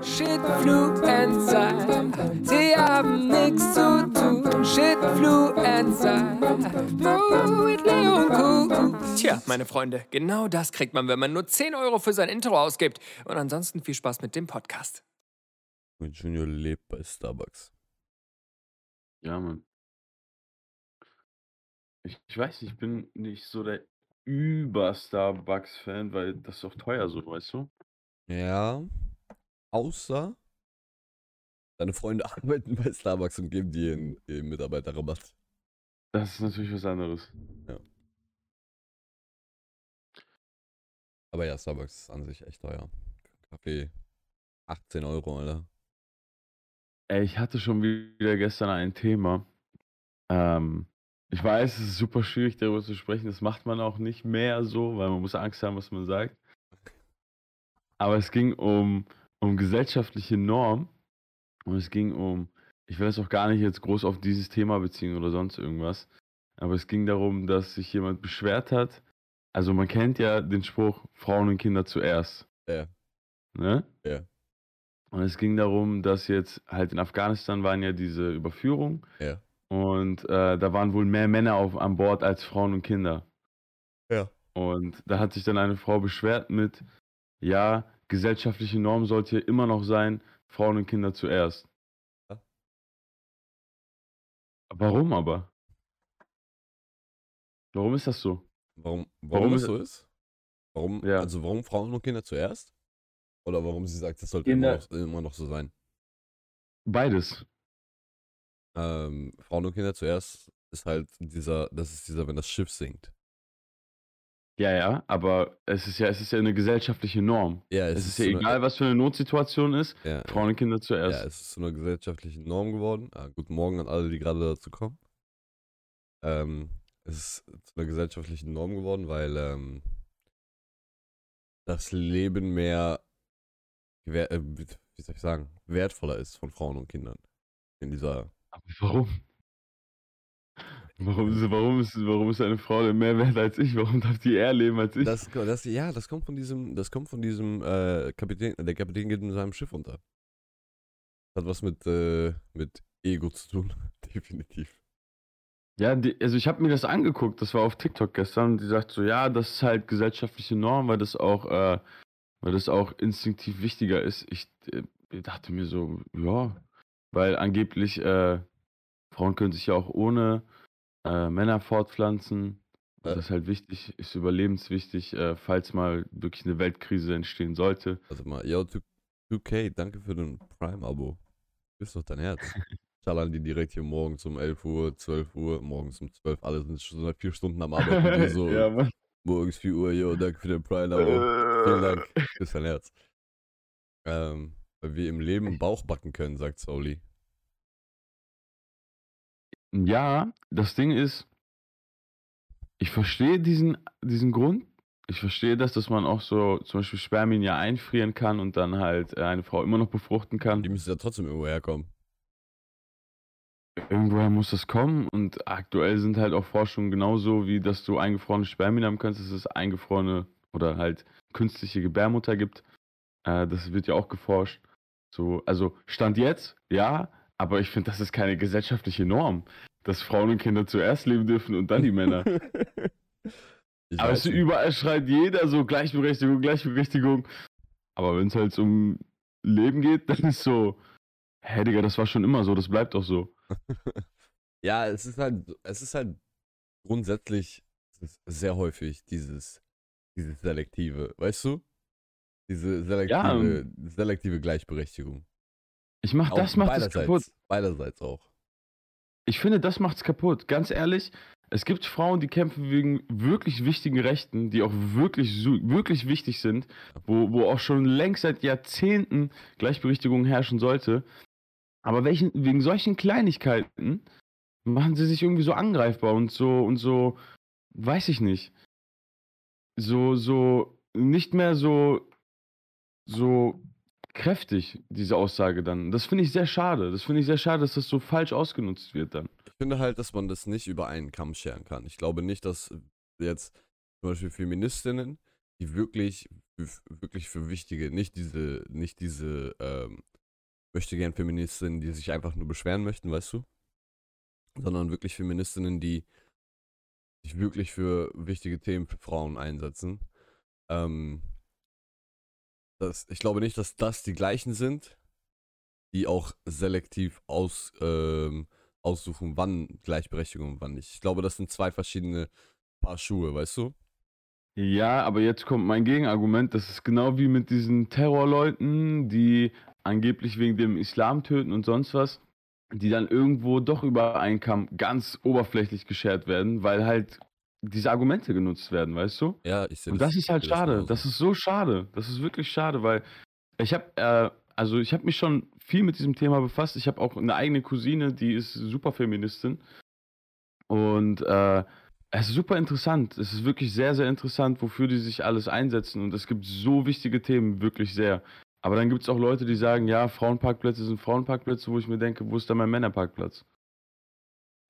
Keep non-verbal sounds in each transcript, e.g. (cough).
Shitfluencer, sie haben nichts zu tun. Shitfluencer, mit Leo und Kuh. Tja, meine Freunde, genau das kriegt man, wenn man nur 10 Euro für sein Intro ausgibt. Und ansonsten viel Spaß mit dem Podcast. Und Junior lebt bei Starbucks. Ja, Mann. Ich, ich weiß nicht, ich bin nicht so der Über-Starbucks-Fan, weil das ist auch teuer so, weißt du? Ja, außer deine Freunde (laughs) arbeiten bei Starbucks und geben dir einen, einen Mitarbeiterrabatt. Das ist natürlich was anderes. Aber ja, Starbucks ist an sich echt teuer. Kaffee 18 Euro, Alter. Ey, ich hatte schon wieder gestern ein Thema. Ähm, ich weiß, es ist super schwierig darüber zu sprechen. Das macht man auch nicht mehr so, weil man muss Angst haben, was man sagt. Aber es ging um, um gesellschaftliche Normen und es ging um, ich will das auch gar nicht jetzt groß auf dieses Thema beziehen oder sonst irgendwas, aber es ging darum, dass sich jemand beschwert hat. Also man kennt ja den Spruch, Frauen und Kinder zuerst. Ja. Ne? Ja. Und es ging darum, dass jetzt halt in Afghanistan waren ja diese Überführungen Ja. und äh, da waren wohl mehr Männer auf, an Bord als Frauen und Kinder. Ja. Und da hat sich dann eine Frau beschwert mit, ja, gesellschaftliche Norm sollte immer noch sein, Frauen und Kinder zuerst. Ja. Warum aber? Warum ist das so? Warum, warum, Warum es ist- so ist? Warum, Ja. also warum Frauen und Kinder zuerst? Oder warum sie sagt, das sollte immer noch, immer noch so sein? Beides. Ähm, Frauen und Kinder zuerst ist halt dieser, das ist dieser, wenn das Schiff sinkt. Ja, ja, aber es ist ja, es ist ja eine gesellschaftliche Norm. Ja, Es, ist ja so eine- egal, was für eine Notsituation ist, Ja, Frauen und Kinder ja, zuerst. es ist zu einer gesellschaftlichen Norm geworden. Ah, guten Morgen an alle, die gerade dazu kommen. Ähm, es ist zu einer gesellschaftlichen Norm geworden, weil ähm, das Leben mehr, äh, wie soll ich sagen, wertvoller ist von Frauen und Kindern. In dieser Aber warum? Warum ist, warum, ist, warum ist eine Frau denn mehr wert als ich? Warum darf die eher leben als ich? Das, das, ja, das kommt von diesem, das kommt von diesem äh, Kapitän, der Kapitän geht mit seinem Schiff unter. Hat was mit, äh, mit Ego zu tun, (laughs) definitiv. ja, die, also ich habe mir das angeguckt, das war auf TikTok gestern, und die sagt so, ja, das ist halt gesellschaftliche Norm, weil das auch, äh, weil das auch instinktiv wichtiger ist. Ich äh, dachte mir so, ja, weil angeblich äh, Frauen können sich ja auch ohne äh, Männer fortpflanzen. Äh. Das ist halt wichtig, ist überlebenswichtig, äh, falls mal wirklich eine Weltkrise entstehen sollte. Also mal, yo, 2- 2K, danke für den Prime-Abo. Ist doch dein Herz. Schallern die direkt hier morgens um 11 Uhr, 12 Uhr, morgens um 12, alle sind schon seit vier Stunden am Arbeiten. (laughs) so, ja, Mann. morgens 4 Uhr, yo, danke für den Prime-Abo. Vielen Dank, (laughs) ist dein Herz. Ähm, weil wir im Leben Bauch backen können, sagt Soli. Ja, das Ding ist, ich verstehe diesen, diesen Grund. Ich verstehe das, dass man auch so zum Beispiel Spermien ja einfrieren kann und dann halt äh, eine Frau immer noch befruchten kann. Die müssen ja trotzdem irgendwo herkommen. Irgendwoher muss das kommen und aktuell sind halt auch Forschungen genauso, wie dass du eingefrorene Spermien haben kannst, dass es eingefrorene oder halt künstliche Gebärmutter gibt. Äh, das wird ja auch geforscht. So, also Stand jetzt, ja, aber ich finde, das ist keine gesellschaftliche Norm, dass Frauen und Kinder zuerst leben dürfen und dann die Männer. (laughs) Aber es überall schreit jeder so Gleichberechtigung, Gleichberechtigung. Aber wenn es halt um Leben geht, (laughs) dann ist so, hä, Digga, das war schon immer so, das bleibt auch so. (laughs) Ja, es ist halt, es ist halt grundsätzlich ist sehr häufig dieses, dieses Selektive, weißt du? Diese selektive, selektive Gleichberechtigung. Ich mach, das macht es kaputt. Beiderseits auch. Ich finde, das macht's kaputt. Ganz ehrlich, es gibt Frauen, die kämpfen wegen wirklich wichtigen Rechten, die auch wirklich, wirklich wichtig sind, wo, wo auch schon längst seit Jahrzehnten Gleichberechtigung herrschen sollte. Aber welchen, wegen solchen Kleinigkeiten machen sie sich irgendwie so angreifbar und so und so, weiß ich nicht. So, so, nicht mehr so, so kräftig, diese Aussage dann. Das finde ich sehr schade. Das finde ich sehr schade, dass das so falsch ausgenutzt wird dann. Ich finde halt, dass man das nicht über einen Kamm scheren kann. Ich glaube nicht, dass jetzt zum Beispiel Feministinnen, die wirklich, wirklich für wichtige, nicht diese, nicht diese, ähm, möchte gern Feministinnen, die sich einfach nur beschweren möchten, weißt du? Sondern wirklich Feministinnen, die sich wirklich für wichtige Themen für Frauen einsetzen. Ähm, das, ich glaube nicht, dass das die gleichen sind, die auch selektiv aus, ähm, aussuchen, wann Gleichberechtigung und wann nicht. Ich glaube, das sind zwei verschiedene Paar Schuhe, weißt du? Ja, aber jetzt kommt mein Gegenargument. Das ist genau wie mit diesen Terrorleuten, die angeblich wegen dem Islam töten und sonst was, die dann irgendwo doch über einen Kamm ganz oberflächlich geschert werden, weil halt diese Argumente genutzt werden, weißt du? Ja, ich sehe Und das ist halt schade. Das, das ist so schade. Das ist wirklich schade, weil ich habe, äh, also ich habe mich schon viel mit diesem Thema befasst. Ich habe auch eine eigene Cousine, die ist super Feministin. Und äh, es ist super interessant. Es ist wirklich sehr, sehr interessant, wofür die sich alles einsetzen. Und es gibt so wichtige Themen, wirklich sehr. Aber dann gibt es auch Leute, die sagen, ja, Frauenparkplätze sind Frauenparkplätze, wo ich mir denke, wo ist da mein Männerparkplatz?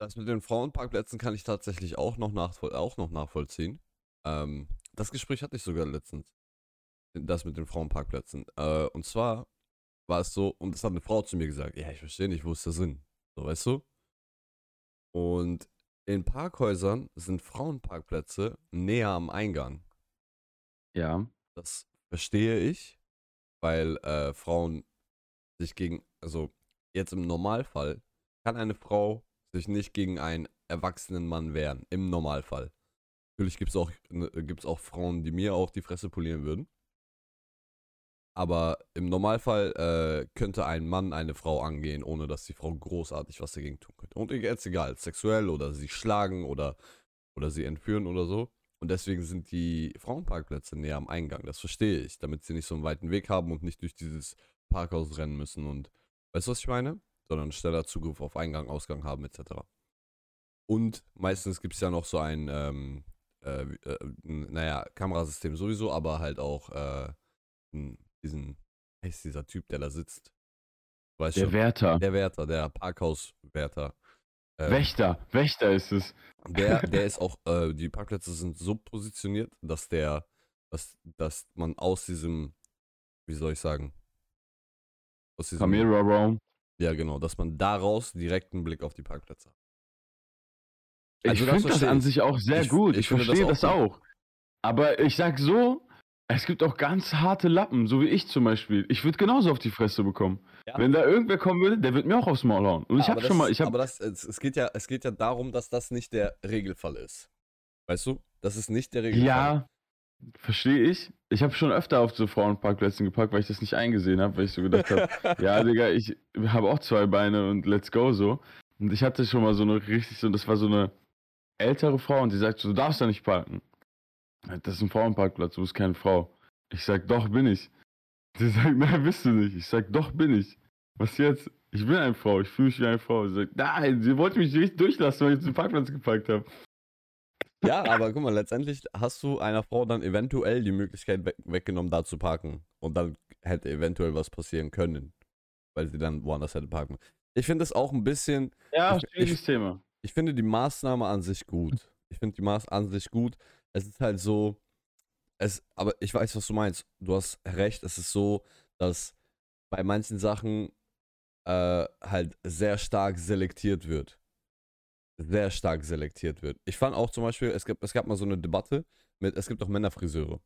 Das mit den Frauenparkplätzen kann ich tatsächlich auch noch, nachvoll auch noch nachvollziehen. Ähm, das Gespräch hatte ich sogar letztens. Das mit den Frauenparkplätzen. Äh, und zwar war es so, und das hat eine Frau zu mir gesagt, ja, ich verstehe nicht, wo ist der Sinn? So, weißt du? Und in Parkhäusern sind Frauenparkplätze näher am Eingang. Ja. Das verstehe ich, weil äh, Frauen sich gegen, also jetzt im Normalfall kann eine Frau sich nicht gegen einen erwachsenen Mann wehren. Im Normalfall. Natürlich gibt es auch, ne, gibt's auch Frauen, die mir auch die Fresse polieren würden. Aber im Normalfall äh, könnte ein Mann eine Frau angehen, ohne dass die Frau großartig was dagegen tun könnte. Und jetzt egal, sexuell oder sie schlagen oder, oder sie entführen oder so. Und deswegen sind die Frauenparkplätze näher am Eingang. Das verstehe ich, damit sie nicht so einen weiten Weg haben und nicht durch dieses Parkhaus rennen müssen. Und weißt du, was ich meine? Sondern schneller Zugriff auf Eingang, Ausgang haben, etc. Und meistens gibt es ja noch so ein, ähm, äh, äh, naja, Kamerasystem sowieso, aber halt auch äh, diesen, heißt dieser Typ, der da sitzt? Weißt der schon, Wärter. Der Wärter, der Parkhauswärter. Ähm, Wächter, Wächter ist es. Der, (laughs) der ist auch, äh, die Parkplätze sind so positioniert, dass der, dass, dass man aus diesem, wie soll ich sagen, aus diesem Camera Raum. Ja, genau, dass man daraus direkt einen Blick auf die Pparkplätze hat. Also ich finde das an sich auch sehr ich, gut. Ich, ich verstehe das auch. Das auch. Aber ich sag so, es gibt auch ganz harte Lappen, so wie ich zum Beispiel. Ich würde genauso auf die Fresse bekommen. Ja. Wenn da irgendwer kommen würde, der wird mir auch aufs Maul hauen. Und ja, ich habe schon mal. Ich hab aber das, es, geht ja, es geht ja darum, dass das nicht der Regelfall ist. Weißt du? Das ist nicht der Regelfall. Ja, verstehe ich. Ich habe schon öfter auf so Frauenparkplätzen geparkt, weil ich das nicht eingesehen habe, weil ich so gedacht habe, (laughs) ja, Digga, ich habe auch zwei Beine und let's go so. Und ich hatte schon mal so eine richtig so, das war so eine ältere Frau und die sagt so, du darfst da nicht parken. Das ist ein Frauenparkplatz, du bist keine Frau. Ich sag, doch bin ich. Sie sagt, nein, bist du nicht. Ich sag, doch bin ich. Was jetzt? Ich bin eine Frau, ich fühle mich wie eine Frau. Sie sagt, nein, sie wollte mich nicht durchlassen, weil ich den Parkplatz geparkt habe. Ja, aber guck mal, letztendlich hast du einer Frau dann eventuell die Möglichkeit we weggenommen, da zu parken. Und dann hätte eventuell was passieren können, weil sie dann woanders hätte parken. Ich finde es auch ein bisschen. Ja, schwieriges Thema. Ich finde die Maßnahme an sich gut. Ich finde die Maßnahme an sich gut es ist halt so, es, aber ich weiß, was du meinst. Du hast recht, es ist so, dass bei manchen Sachen äh, halt sehr stark selektiert wird. Sehr stark selektiert wird. Ich fand auch zum Beispiel, es gab, es gab mal so eine Debatte mit, es gibt auch Männerfriseure.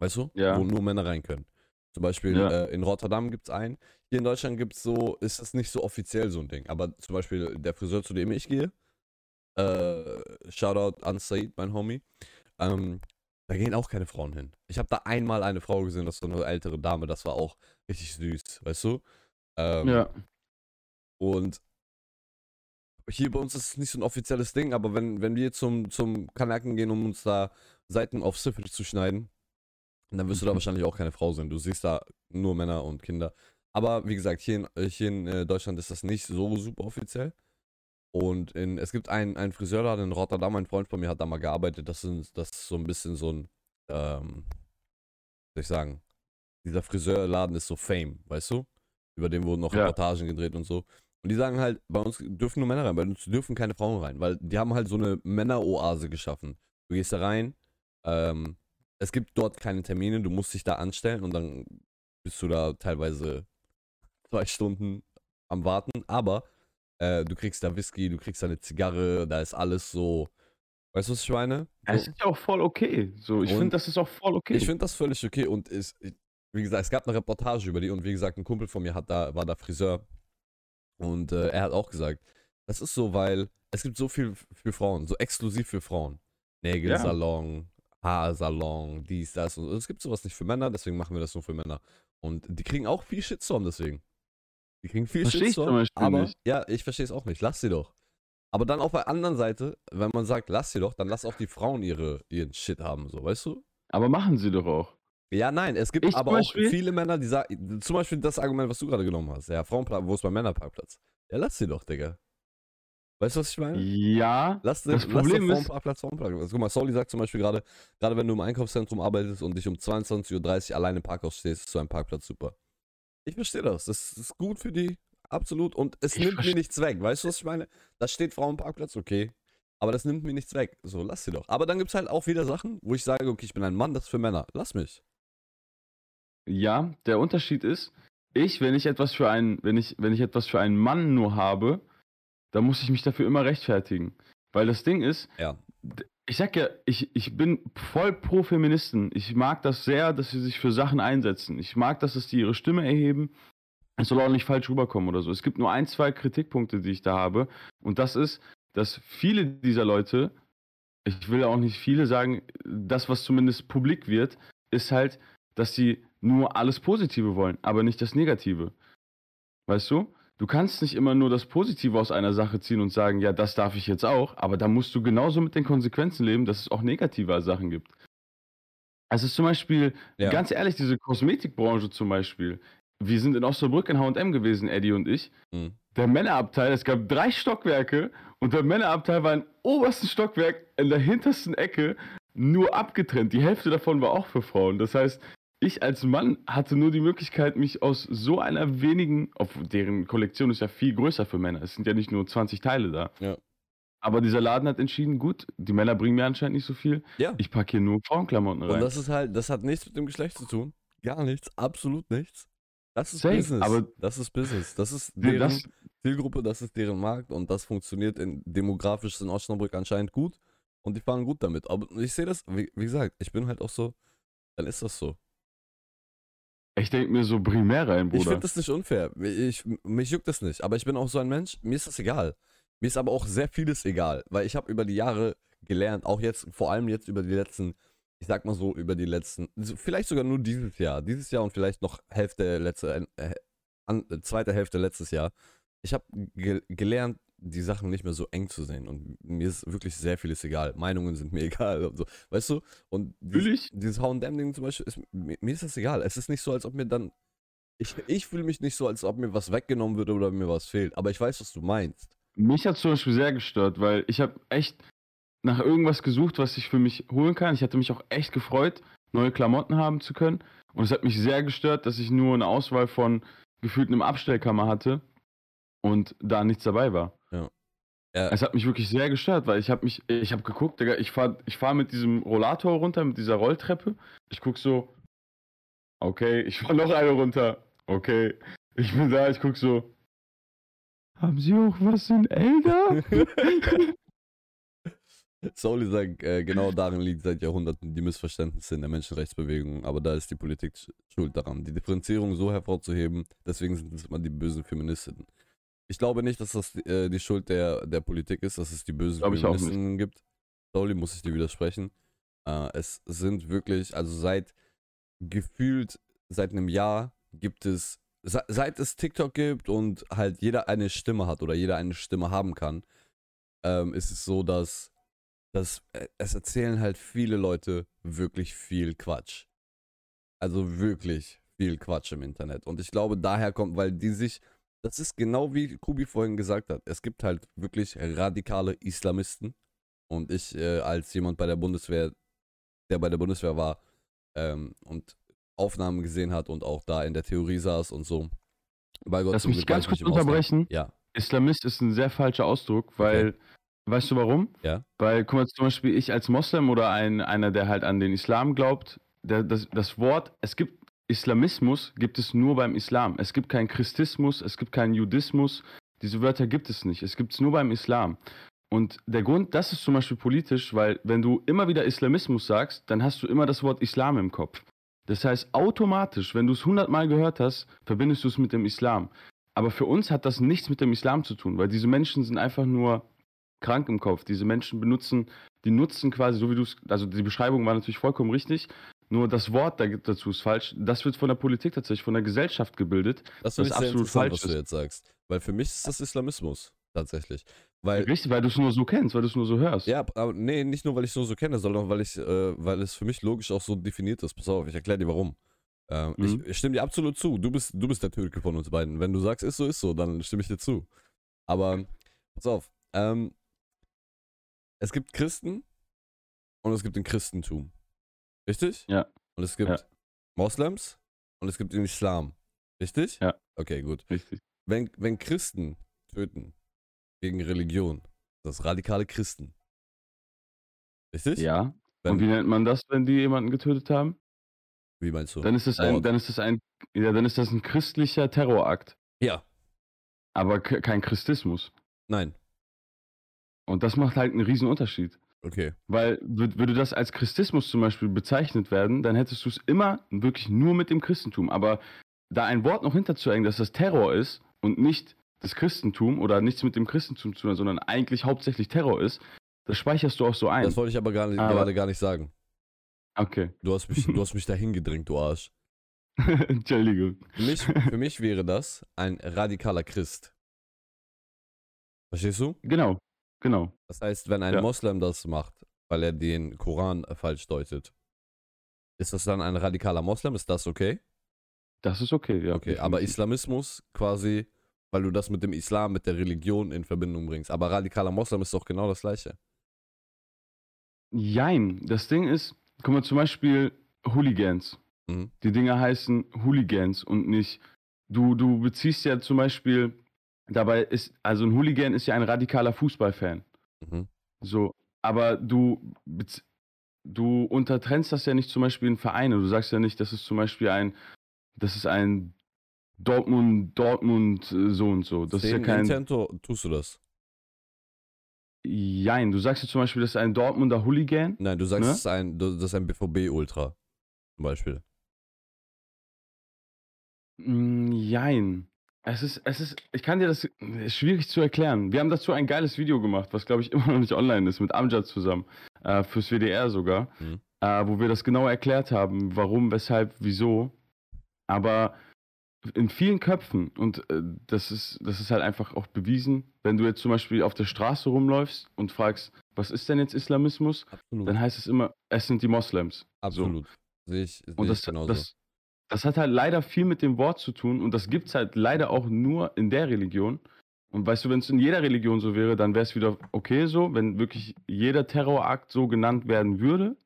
Weißt du? Ja. Wo nur Männer rein können. Zum Beispiel ja. äh, in Rotterdam gibt es einen. Hier in Deutschland gibt es so, ist das nicht so offiziell so ein Ding. Aber zum Beispiel der Friseur, zu dem ich gehe, äh, Shoutout an Said, mein Homie. Ähm, da gehen auch keine Frauen hin. Ich habe da einmal eine Frau gesehen, das war eine ältere Dame, das war auch richtig süß, weißt du? Ähm, ja. Und hier bei uns ist es nicht so ein offizielles Ding, aber wenn, wenn wir zum, zum Kanaken gehen, um uns da Seiten auf Syphilis zu schneiden, dann wirst du da mhm. wahrscheinlich auch keine Frau sein. Du siehst da nur Männer und Kinder. Aber wie gesagt, hier in, hier in äh, Deutschland ist das nicht so super offiziell. Und in, es gibt einen, einen Friseurladen in Rotterdam, ein Freund von mir hat da mal gearbeitet. Das, sind, das ist so ein bisschen so ein, ähm, soll ich sagen, dieser Friseurladen ist so Fame, weißt du? Über den wurden noch ja. Reportagen gedreht und so. Und die sagen halt, bei uns dürfen nur Männer rein, bei uns dürfen keine Frauen rein, weil die haben halt so eine Männeroase geschaffen. Du gehst da rein, ähm, es gibt dort keine Termine, du musst dich da anstellen und dann bist du da teilweise zwei Stunden am Warten, aber äh, du kriegst da Whisky, du kriegst da eine Zigarre, da ist alles so. Weißt du, was ich meine? So. Es ist ja auch voll okay. So, ich finde, das ist auch voll okay. Ich finde das völlig okay und ist, wie gesagt, es gab eine Reportage über die und wie gesagt, ein Kumpel von mir hat da, war da Friseur und äh, er hat auch gesagt, das ist so, weil es gibt so viel für Frauen, so exklusiv für Frauen. Nägelsalon, ja. Haarsalon, dies, das und es gibt sowas nicht für Männer, deswegen machen wir das nur für Männer. Und die kriegen auch viel Shitstorm deswegen. Die kriegen viel Versteh Shitstorm, aber nicht. ja, ich verstehe es auch nicht. Lass sie doch. Aber dann auf der anderen Seite, wenn man sagt, lass sie doch, dann lass auch die Frauen ihre, ihren Shit haben, so, weißt du? Aber machen sie doch auch. Ja, nein, es gibt ich aber auch viele Männer, die sagen, zum Beispiel das Argument, was du gerade genommen hast, ja, Frauenplatz, wo ist mein Männerparkplatz? Ja, lass sie doch, Digga. Weißt du, was ich meine? Ja. Lass, den, das Problem lass ist, Frauenparkplatz, Frauenparkplatz. Also, guck mal, Soli sagt zum Beispiel gerade, gerade wenn du im Einkaufszentrum arbeitest und dich um 22.30 Uhr alleine im Parkhaus stehst, ist so ein Parkplatz super. Ich verstehe das. Das ist gut für die, absolut. Und es ich nimmt mir nichts weg. Weißt du, was ich meine? Da steht Frauenparkplatz, okay. Aber das nimmt mir nichts weg. So, lass sie doch. Aber dann gibt es halt auch wieder Sachen, wo ich sage, okay, ich bin ein Mann, das ist für Männer. Lass mich. Ja, der Unterschied ist, ich, wenn ich etwas für einen, wenn ich, wenn ich etwas für einen Mann nur habe, dann muss ich mich dafür immer rechtfertigen. Weil das Ding ist, ja. ich sag ja, ich, ich bin voll pro Feministen. Ich mag das sehr, dass sie sich für Sachen einsetzen. Ich mag, dass es die ihre Stimme erheben. Es soll auch nicht falsch rüberkommen oder so. Es gibt nur ein, zwei Kritikpunkte, die ich da habe. Und das ist, dass viele dieser Leute, ich will auch nicht viele sagen, das, was zumindest publik wird, ist halt, dass sie nur alles Positive wollen, aber nicht das Negative. Weißt du? Du kannst nicht immer nur das Positive aus einer Sache ziehen und sagen, ja, das darf ich jetzt auch, aber da musst du genauso mit den Konsequenzen leben, dass es auch negative Sachen gibt. Also zum Beispiel, ja. ganz ehrlich, diese Kosmetikbranche zum Beispiel. Wir sind in Osnabrück in H&M gewesen, Eddie und ich. Mhm. Der Männerabteil, es gab drei Stockwerke und der Männerabteil war im obersten Stockwerk in der hintersten Ecke nur abgetrennt. Die Hälfte davon war auch für Frauen. Das heißt, ich als Mann hatte nur die Möglichkeit, mich aus so einer wenigen, auf deren Kollektion ist ja viel größer für Männer. Es sind ja nicht nur 20 Teile da. Ja. Aber dieser Laden hat entschieden, gut, die Männer bringen mir anscheinend nicht so viel. Ja. Ich packe hier nur Frauenklamotten rein. Und das ist halt, das hat nichts mit dem Geschlecht zu tun. Gar nichts, absolut nichts. Das ist Safe, Business. Aber das ist Business. Das ist deren das, Zielgruppe, das ist deren Markt und das funktioniert in, demografisch in Osnabrück anscheinend gut und die fahren gut damit. Aber ich sehe das, wie, wie gesagt, ich bin halt auch so, dann ist das so. Ich denke mir so primär rein, Bruder. Ich finde das nicht unfair. Ich, mich juckt das nicht. Aber ich bin auch so ein Mensch, mir ist das egal. Mir ist aber auch sehr vieles egal, weil ich habe über die Jahre gelernt, auch jetzt, vor allem jetzt über die letzten, ich sag mal so, über die letzten, vielleicht sogar nur dieses Jahr, dieses Jahr und vielleicht noch Hälfte letzte, äh, an, zweite Hälfte letztes Jahr. Ich habe ge gelernt, die Sachen nicht mehr so eng zu sehen. Und mir ist wirklich sehr vieles egal. Meinungen sind mir (laughs) egal. Und so. Weißt du? Und dieses, dieses H&M-Ding zum Beispiel, ist, mir, mir, ist das egal. Es ist nicht so, als ob mir dann... Ich, ich fühle mich nicht so, als ob mir was weggenommen wird oder mir was fehlt. Aber ich weiß, was du meinst. Mich hat zum Beispiel sehr gestört, weil ich habe echt nach irgendwas gesucht, was ich für mich holen kann. Ich hatte mich auch echt gefreut, neue Klamotten haben zu können. Und es hat mich sehr gestört, dass ich nur eine Auswahl von gefühlt einem Abstellkammer hatte und da nichts dabei war. Ja. Es hat mich wirklich sehr gestört, weil ich habe mich, ich habe geguckt, Digga, ich fahre ich fahr mit diesem Rollator runter, mit dieser Rolltreppe. Ich guck so, okay, ich fahre noch eine runter. Okay, ich bin da, ich guck so, haben Sie auch was in Elder? (laughs) Soli sagt, äh, genau darin liegt seit Jahrhunderten die Missverständnisse in der Menschenrechtsbewegung, aber da ist die Politik schuld daran, die Differenzierung so hervorzuheben, deswegen sind es immer die bösen Feministinnen. Ich glaube nicht, dass das äh, die Schuld der, der Politik ist, dass es die bösen Feministen gibt. Sorry, muss ich dir widersprechen. Äh, es sind wirklich, also seit gefühlt seit einem Jahr gibt es, se seit es TikTok gibt und halt jeder eine Stimme hat oder jeder eine Stimme haben kann, ähm, ist es so, dass, dass äh, es erzählen halt viele Leute wirklich viel Quatsch. Also wirklich viel Quatsch im Internet. Und ich glaube, daher kommt, weil die sich das ist genau wie Kubi vorhin gesagt hat. Es gibt halt wirklich radikale Islamisten. Und ich äh, als jemand bei der Bundeswehr, der bei der Bundeswehr war ähm, und Aufnahmen gesehen hat und auch da in der Theorie saß und so. Bei Gott Lass mich ganz kurz unterbrechen. Ja. Islamist ist ein sehr falscher Ausdruck, weil okay. Weißt du warum? Ja. Weil, guck mal, zum Beispiel ich als Moslem oder ein, einer, der halt an den Islam glaubt, der, das, das Wort, es gibt Islamismus, gibt es nur beim Islam. Es gibt keinen Christismus, es gibt keinen Judismus. Diese Wörter gibt es nicht. Es gibt es nur beim Islam. Und der Grund, das ist zum Beispiel politisch, weil wenn du immer wieder Islamismus sagst, dann hast du immer das Wort Islam im Kopf. Das heißt, automatisch, wenn du es hundertmal gehört hast, verbindest du es mit dem Islam. Aber für uns hat das nichts mit dem Islam zu tun, weil diese Menschen sind einfach nur krank im Kopf. Diese Menschen benutzen, die nutzen quasi, so wie du es, also die Beschreibung war natürlich vollkommen richtig, nur das Wort dazu ist falsch. Das wird von der Politik tatsächlich, von der Gesellschaft gebildet. Das, das ist absolut falsch, was du jetzt sagst. Weil für mich ist das Islamismus tatsächlich. Weil, Richtig, weil du es nur so kennst, weil du es nur so hörst. Ja, aber nee, nicht nur, weil ich es nur so kenne, sondern weil ich, äh, weil es für mich logisch auch so definiert ist. Pass auf, ich erkläre dir warum. Ähm, mhm. ich, ich, stimme dir absolut zu. Du bist, du bist der Türke von uns beiden. Wenn du sagst, ist so, ist so, dann stimme ich dir zu. Aber pass auf, ähm, es gibt Christen und es gibt den Christentum. Richtig? Ja. Und es gibt ja. Moslems und es gibt den Islam. Richtig? Ja. Okay, gut. Richtig. Wenn, wenn Christen töten, gegen Religion. Das radikale Christen. Richtig? Ja. Wenn, Und wie nennt man das, wenn die jemanden getötet haben? Wie meinst du? Dann ist das ein, dann ist das ein, ja, dann ist das ein christlicher Terrorakt. Ja. Aber kein Christismus. Nein. Und das macht halt einen riesen Unterschied. Okay. Weil würde das als Christismus zum Beispiel bezeichnet werden, dann hättest du es immer wirklich nur mit dem Christentum. Aber da ein Wort noch hinterzuhängen, dass das Terror ist und nicht das Christentum oder nichts mit dem Christentum zu tun sondern eigentlich hauptsächlich Terror ist, das speicherst du auch so ein. Das wollte ich aber, gar nicht, aber gerade gar nicht sagen. Okay. Du hast mich, du hast mich dahin gedrängt, du Arsch. (laughs) Entschuldigung. Für mich, für mich wäre das ein radikaler Christ. Verstehst du? Genau, genau. Das heißt, wenn ein ja. Moslem das macht, weil er den Koran falsch deutet, ist das dann ein radikaler Moslem? Ist das okay? Das ist okay, ja. Okay, aber Islamismus quasi weil du das mit dem Islam, mit der Religion in Verbindung bringst. Aber radikaler Moslem ist doch genau das Gleiche. Jein. Das Ding ist, guck mal, zum Beispiel Hooligans. Mhm. Die Dinger heißen Hooligans und nicht. Du, du beziehst ja zum Beispiel, dabei ist, also ein Hooligan ist ja ein radikaler Fußballfan. Mhm. So, aber du, du untertrennst das ja nicht zum Beispiel in Vereine. Du sagst ja nicht, das ist zum Beispiel ein, das ist ein Dortmund, Dortmund, äh, so und so. Das Wegen ist ja kein. Nintendo tust du das? Jein, du sagst ja zum Beispiel, das ist ein Dortmunder Hooligan. Nein, du sagst, ne? das, ist ein, das ist ein BVB-Ultra. Zum Beispiel. Mm, jein. Es ist, es ist, ich kann dir das, ist schwierig zu erklären. Wir haben dazu ein geiles Video gemacht, was glaube ich (laughs) immer noch nicht online ist, mit Amjad zusammen, äh, fürs WDR sogar, mhm. äh, wo wir das genau erklärt haben, warum, weshalb, wieso. Aber in vielen Köpfen, und äh, das, ist, das ist halt einfach auch bewiesen, wenn du jetzt zum Beispiel auf der Straße rumläufst und fragst, was ist denn jetzt Islamismus, Absolut. dann heißt es immer, es sind die Moslems. Absolut. So. Sehe ich, seh und das, ich genauso. Das, das hat halt leider viel mit dem Wort zu tun und das gibt es halt leider auch nur in der Religion. Und weißt du, wenn es in jeder Religion so wäre, dann wäre es wieder okay so, wenn wirklich jeder Terrorakt so genannt werden würde,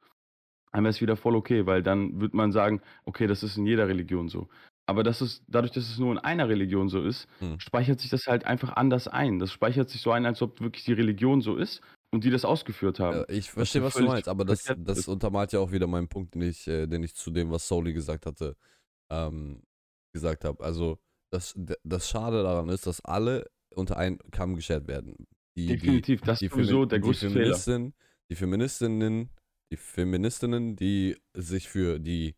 dann wäre es wieder voll okay, weil dann würde man sagen, okay, das ist in jeder Religion so. Aber das ist, dadurch, dass es nur in einer Religion so ist, hm. speichert sich das halt einfach anders ein. Das speichert sich so ein, als ob wirklich die Religion so ist und die das ausgeführt haben. Ja, ich verstehe, was du meinst, aber das, das untermalt ja auch wieder meinen Punkt, den ich, äh, den ich zu dem, was Soli gesagt hatte, ähm, gesagt habe. Also, das, das Schade daran ist, dass alle unter einen Kamm geschert werden. Die, Definitiv, die, das ist sowieso der größte Fehler. Die Feministinnen, die Feministinnen, die sich für die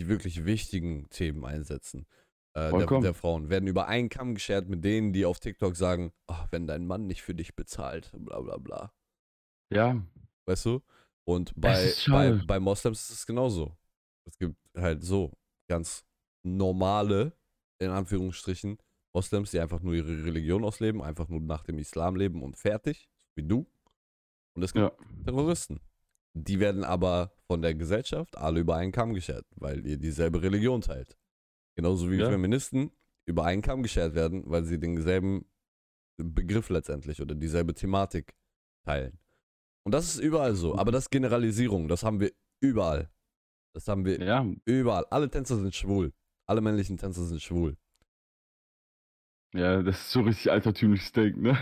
die wirklich wichtigen Themen einsetzen. Äh, der, der, Frauen werden über einen Kamm geschert mit denen, die auf TikTok sagen, oh, wenn dein Mann nicht für dich bezahlt, bla bla bla. Ja. Weißt du? Und bei, bei, bei Moslems ist es genauso. Es gibt halt so ganz normale, in Anführungsstrichen, Moslems, die einfach nur ihre Religion ausleben, einfach nur nach dem Islam leben und fertig, wie du. Und es gibt ja. Terroristen. Die werden aber von der Gesellschaft alle über einen Kamm geschert, weil ihr dieselbe Religion teilt. Genauso wie ja. Feministen über einen Kamm geschert werden, weil sie denselben Begriff letztendlich oder dieselbe Thematik teilen. Und das ist überall so. Aber das ist Generalisierung, das haben wir überall. Das haben wir ja. überall. Alle Tänzer sind schwul. Alle männlichen Tänzer sind schwul. Ja, das ist so richtig altertümliches Steak, ne?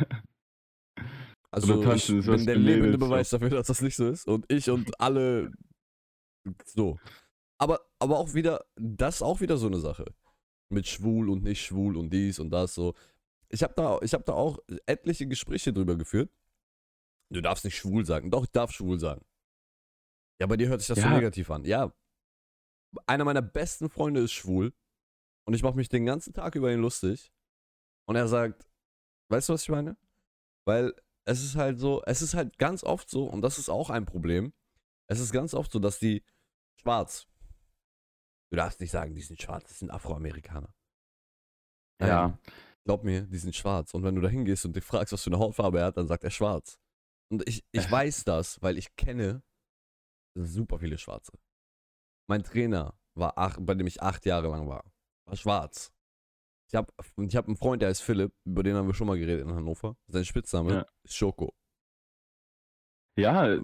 Also ich bin der lebende Beweis dafür, dass das nicht so ist. Und ich und alle so. Aber, aber auch wieder, das ist auch wieder so eine Sache. Mit schwul und nicht schwul und dies und das so. Ich habe da, hab da auch etliche Gespräche drüber geführt. Du darfst nicht schwul sagen. Doch, ich darf schwul sagen. Ja, bei dir hört sich das ja. so negativ an. Ja. Einer meiner besten Freunde ist schwul. Und ich mache mich den ganzen Tag über ihn lustig. Und er sagt, weißt du, was ich meine? Weil es ist halt so, es ist halt ganz oft so, und das ist auch ein Problem, es ist ganz oft so, dass die schwarz, du darfst nicht sagen, die sind schwarz, das sind Afroamerikaner. Ja. glaub mir, die sind schwarz. Und wenn du da hingehst und dich fragst, was für eine Hautfarbe er hat, dann sagt er schwarz. Und ich, ich (laughs) weiß das, weil ich kenne super viele Schwarze. Mein Trainer war acht, bei dem ich acht Jahre lang war, war schwarz. Ich habe ich hab einen Freund, der heißt Philipp, über den haben wir schon mal geredet in Hannover. Sein Spitzname ja. ist Schoko. Ja,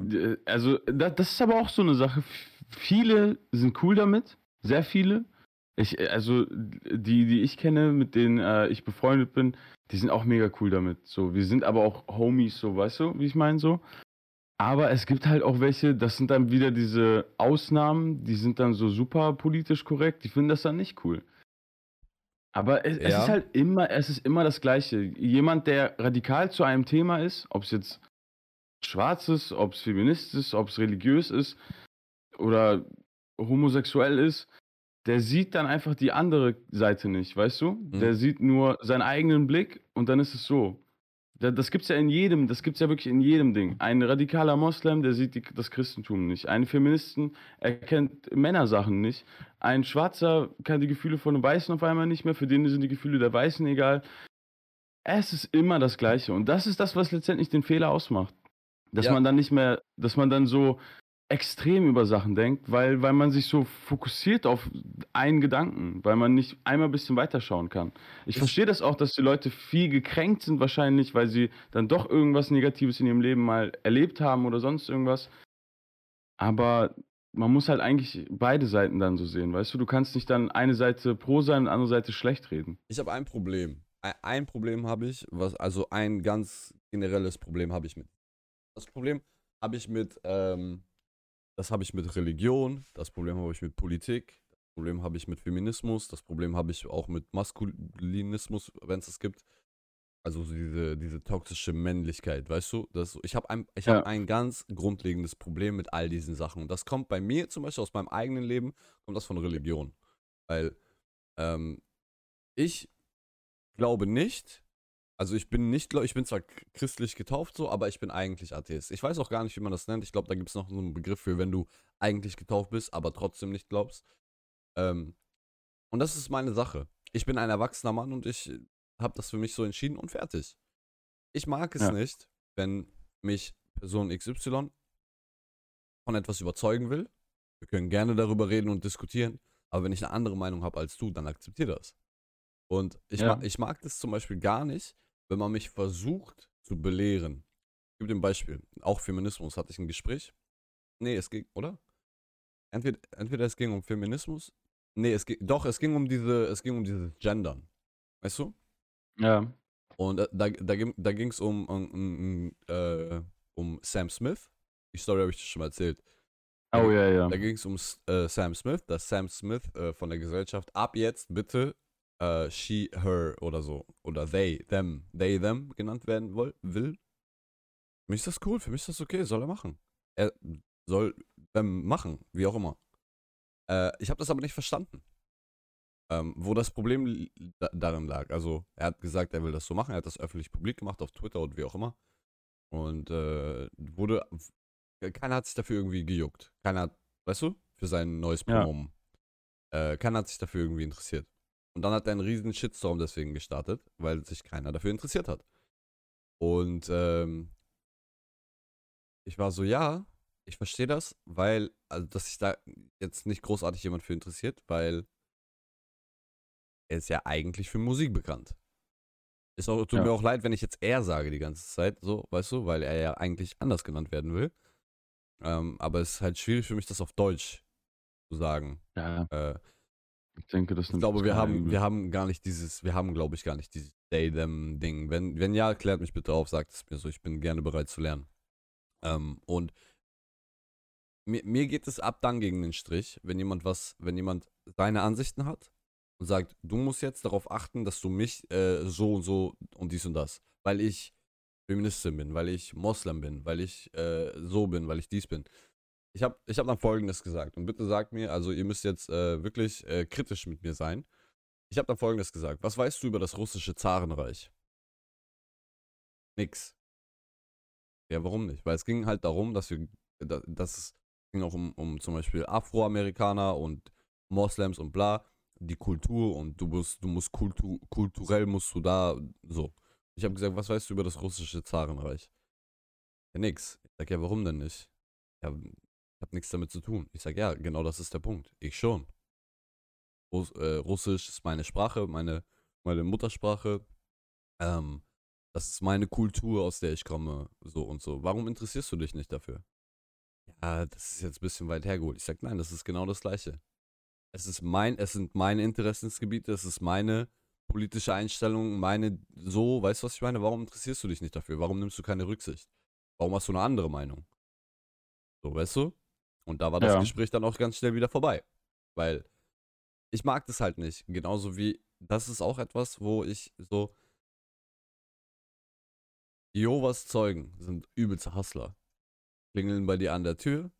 also das, ist aber auch so eine Sache. Viele sind cool damit, sehr viele. Ich, also die, die ich kenne, mit denen äh, ich befreundet bin, die sind auch mega cool damit. So, wir sind aber auch Homies, so, weißt du, wie ich meine so. Aber es gibt halt auch welche, das sind dann wieder diese Ausnahmen, die sind dann so super politisch korrekt, die finden das dann nicht cool. Aber es, ja. es, ist halt immer, es ist immer das Gleiche. Jemand, der radikal zu einem Thema ist, ob es jetzt schwarz ist, ob es feministisch ist, ob es religiös ist oder homosexuell ist, der sieht dann einfach die andere Seite nicht, weißt du? Mhm. Der sieht nur seinen eigenen Blick und dann ist es so. Das gibt es ja in jedem, das gibt es ja wirklich in jedem Ding. Ein radikaler Moslem, der sieht die, das Christentum nicht. Ein Feministen erkennt Männersachen nicht. Ein Schwarzer kann die Gefühle von einem Weißen auf einmal nicht mehr. Für den sind die Gefühle der Weißen egal. Es ist immer das Gleiche. Und das ist das, was letztendlich den Fehler ausmacht. Dass ja. man dann nicht mehr, dass man dann so extrem über Sachen denkt, weil, weil man sich so fokussiert auf einen Gedanken, weil man nicht einmal ein bisschen weiterschauen kann. Ich verstehe das auch, dass die Leute viel gekränkt sind wahrscheinlich, weil sie dann doch irgendwas Negatives in ihrem Leben mal erlebt haben oder sonst irgendwas. Aber man muss halt eigentlich beide Seiten dann so sehen, weißt du? Du kannst nicht dann eine Seite pro sein und andere Seite schlecht reden. Ich habe ein Problem. Ein Problem habe ich, was also ein ganz generelles Problem habe ich mit. Das Problem habe ich mit ähm, das habe ich mit Religion, das Problem habe ich mit Politik, das Problem habe ich mit Feminismus, das Problem habe ich auch mit Maskulinismus, wenn es es gibt. Also diese, diese toxische Männlichkeit, weißt du? Das, ich habe ein, ja. hab ein ganz grundlegendes Problem mit all diesen Sachen. Und das kommt bei mir zum Beispiel aus meinem eigenen Leben, kommt das von Religion. Weil ähm, ich glaube nicht, also ich bin nicht, ich bin zwar christlich getauft so, aber ich bin eigentlich Atheist. Ich weiß auch gar nicht, wie man das nennt. Ich glaube, da gibt es noch so einen Begriff für, wenn du eigentlich getauft bist, aber trotzdem nicht glaubst. Ähm, und das ist meine Sache. Ich bin ein erwachsener Mann und ich habe das für mich so entschieden und fertig. Ich mag es ja. nicht, wenn mich Person XY von etwas überzeugen will. Wir können gerne darüber reden und diskutieren, aber wenn ich eine andere Meinung habe als du, dann akzeptiere das. Und ich, ja. mag, ich mag das zum Beispiel gar nicht, wenn man mich versucht zu belehren. Ich gebe dir ein Beispiel. Auch Feminismus hatte ich ein Gespräch. Nee, es ging, oder? Entweder, entweder es ging um Feminismus. Nee, es ging, doch, es ging um diese, es ging um dieses Gendern. Weißt du? Ja. Und äh, da, da, da ging es um, um, um, äh, um Sam Smith. Die Story habe ich dir schon mal erzählt. Oh ja, ja. Da ging es um äh, Sam Smith, dass Sam Smith äh, von der Gesellschaft ab jetzt bitte äh, she, her oder so. Oder they, them, they, them genannt werden will. Für mich ist das cool, für mich ist das okay, soll er machen. Er soll them machen, wie auch immer. Äh, ich habe das aber nicht verstanden. Ähm, wo das Problem da darin lag. Also, er hat gesagt, er will das so machen, er hat das öffentlich publik gemacht auf Twitter und wie auch immer. Und äh, wurde. Keiner hat sich dafür irgendwie gejuckt. Keiner hat, weißt du, für sein neues Pronomen. Ja. Äh, keiner hat sich dafür irgendwie interessiert. Und dann hat er einen riesen Shitstorm deswegen gestartet, weil sich keiner dafür interessiert hat. Und ähm, ich war so, ja, ich verstehe das, weil, also dass sich da jetzt nicht großartig jemand für interessiert, weil er ist ja eigentlich für Musik bekannt. Ist auch, tut ja. mir auch leid, wenn ich jetzt er sage die ganze Zeit, so, weißt du, weil er ja eigentlich anders genannt werden will. Ähm, aber es ist halt schwierig für mich, das auf Deutsch zu sagen. Ja. Äh, ich denke, das Ich glaube, wir haben, wir haben gar nicht dieses, wir haben, glaube ich, gar nicht dieses they, them Ding? Wenn, wenn ja, klärt mich bitte auf, sagt es mir so. Ich bin gerne bereit zu lernen. Ähm, und mir, mir geht es ab dann gegen den Strich, wenn jemand was, wenn jemand seine Ansichten hat und sagt, du musst jetzt darauf achten, dass du mich äh, so und so und dies und das, weil ich Feministin bin, weil ich Moslem bin, weil ich äh, so bin, weil ich dies bin. Ich habe ich hab dann Folgendes gesagt und bitte sagt mir, also ihr müsst jetzt äh, wirklich äh, kritisch mit mir sein. Ich habe dann Folgendes gesagt. Was weißt du über das russische Zarenreich? Nix. Ja, warum nicht? Weil es ging halt darum, dass wir, dass es ging auch um, um zum Beispiel Afroamerikaner und Moslems und bla, die Kultur und du musst, du musst kultu kulturell musst du da so. Ich habe gesagt, was weißt du über das russische Zarenreich? Ja, nix. Ich sag, ja, warum denn nicht? Ja, habe nichts damit zu tun. Ich sag, ja, genau das ist der Punkt. Ich schon. Russ, äh, Russisch ist meine Sprache, meine, meine Muttersprache. Ähm, das ist meine Kultur, aus der ich komme, so und so. Warum interessierst du dich nicht dafür? Ja, das ist jetzt ein bisschen weit hergeholt. Ich sag, nein, das ist genau das Gleiche. Es ist mein, es sind meine Interessensgebiete, es ist meine politische Einstellung, meine so, weißt du, was ich meine? Warum interessierst du dich nicht dafür? Warum nimmst du keine Rücksicht? Warum hast du eine andere Meinung? So, weißt du? Und da war das ja. Gespräch dann auch ganz schnell wieder vorbei. Weil ich mag das halt nicht. Genauso wie, das ist auch etwas, wo ich so. Jehovas Zeugen sind übelste Hustler. Klingeln bei dir an der Tür,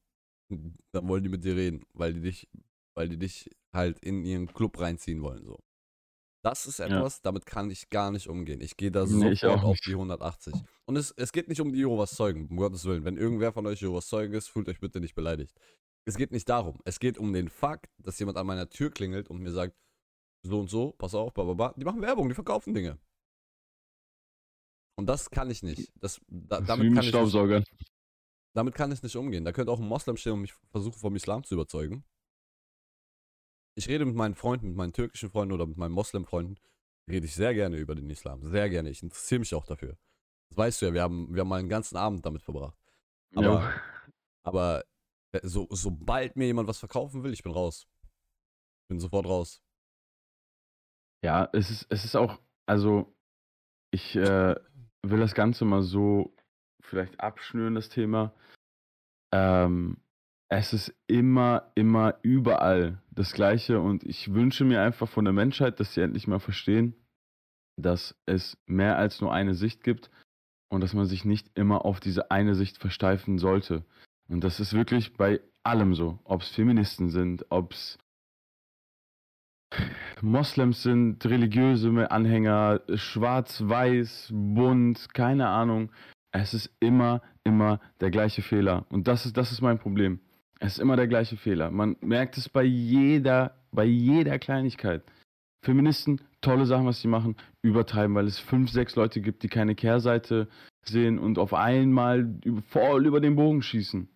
dann wollen die mit dir reden, weil die dich, weil die dich halt in ihren Club reinziehen wollen. So. Das ist etwas, ja. damit kann ich gar nicht umgehen. Ich gehe da nee, sofort auf die 180. Und es, es geht nicht um die Jehovas Zeugen, um Gottes Willen. Wenn irgendwer von euch Jehovas Zeugen ist, fühlt euch bitte nicht beleidigt. Es geht nicht darum. Es geht um den Fakt, dass jemand an meiner Tür klingelt und mir sagt, so und so, pass auf, bla, Die machen Werbung, die verkaufen Dinge. Und das kann ich nicht. Das, da, damit, kann ich nicht damit kann ich nicht umgehen. Da könnte auch ein Moslem stehen und mich versuchen, vom Islam zu überzeugen ich rede mit meinen Freunden, mit meinen türkischen Freunden oder mit meinen Moslem-Freunden, rede ich sehr gerne über den Islam. Sehr gerne. Ich interessiere mich auch dafür. Das weißt du ja, wir haben, wir haben mal einen ganzen Abend damit verbracht. Aber, ja. aber äh, so, sobald mir jemand was verkaufen will, ich bin raus. Ich bin sofort raus. Ja, es ist, es ist auch, also ich äh, will das Ganze mal so vielleicht abschnüren, das Thema. Ähm, es ist immer, immer überall das Gleiche und ich wünsche mir einfach von der Menschheit, dass sie endlich mal verstehen, dass es mehr als nur eine Sicht gibt und dass man sich nicht immer auf diese eine Sicht versteifen sollte. Und das ist wirklich bei allem so, ob es Feministen sind, ob es Moslems sind, religiöse Anhänger, schwarz, weiß, bunt, keine Ahnung. Es ist immer, immer der gleiche Fehler. Und das ist, das ist mein Problem. Es ist immer der gleiche Fehler. Man merkt es bei jeder, bei jeder Kleinigkeit. Feministen, tolle Sachen, was sie machen, übertreiben, weil es fünf, sechs Leute gibt, die keine Kehrseite sehen und auf einmal voll über den Bogen schießen.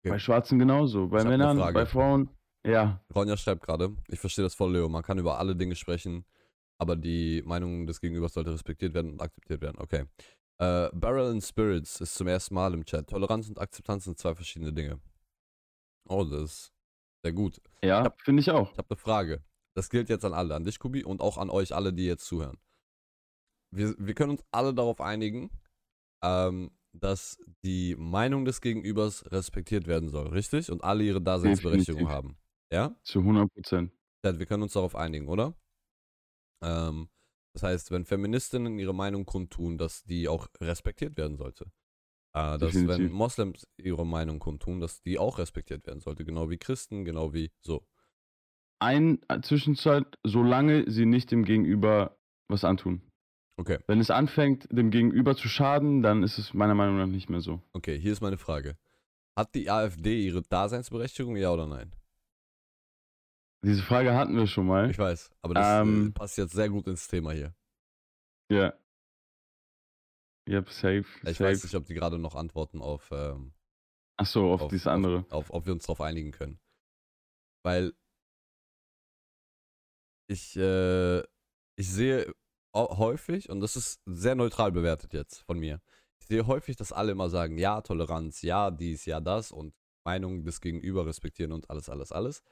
Okay. Bei Schwarzen genauso, bei Männern, bei Frauen, ja. Ronja schreibt gerade, ich verstehe das voll, Leo, man kann über alle Dinge sprechen, aber die Meinung des Gegenübers sollte respektiert werden und akzeptiert werden. Okay. Äh, Barrel and Spirits ist zum ersten Mal im Chat. Toleranz und Akzeptanz sind zwei verschiedene Dinge. Oh, das ist sehr gut. Ja, finde ich auch. Ich habe eine Frage. Das gilt jetzt an alle, an dich, Kubi, und auch an euch alle, die jetzt zuhören. Wir, wir können uns alle darauf einigen, ähm, dass die Meinung des Gegenübers respektiert werden soll, richtig? Und alle ihre Daseinsberechtigung Definitiv. haben. Ja? Zu 100 Prozent. Ja, wir können uns darauf einigen, oder? Ähm, das heißt, wenn Feministinnen ihre Meinung kundtun, dass die auch respektiert werden sollte. Äh, dass Definitiv. wenn Moslems ihre Meinung kundtun, dass die auch respektiert werden sollte, genau wie Christen, genau wie so. Ein äh, Zwischenzeit, solange sie nicht dem Gegenüber was antun. Okay. Wenn es anfängt, dem Gegenüber zu schaden, dann ist es meiner Meinung nach nicht mehr so. Okay, hier ist meine Frage. Hat die AfD ihre Daseinsberechtigung, ja oder nein? Diese Frage hatten wir schon mal. Ich weiß, aber das äh, ähm, passt jetzt sehr gut ins Thema hier. Ja. Yep, safe. Ich safe. weiß nicht, ob die gerade noch antworten auf. Ähm, Ach so, auf, auf dieses andere. Auf, auf, ob wir uns darauf einigen können. Weil ich, äh, ich sehe häufig, und das ist sehr neutral bewertet jetzt von mir, ich sehe häufig, dass alle immer sagen, ja, Toleranz, ja, dies, ja, das und Meinung des Gegenüber respektieren und alles, alles, alles.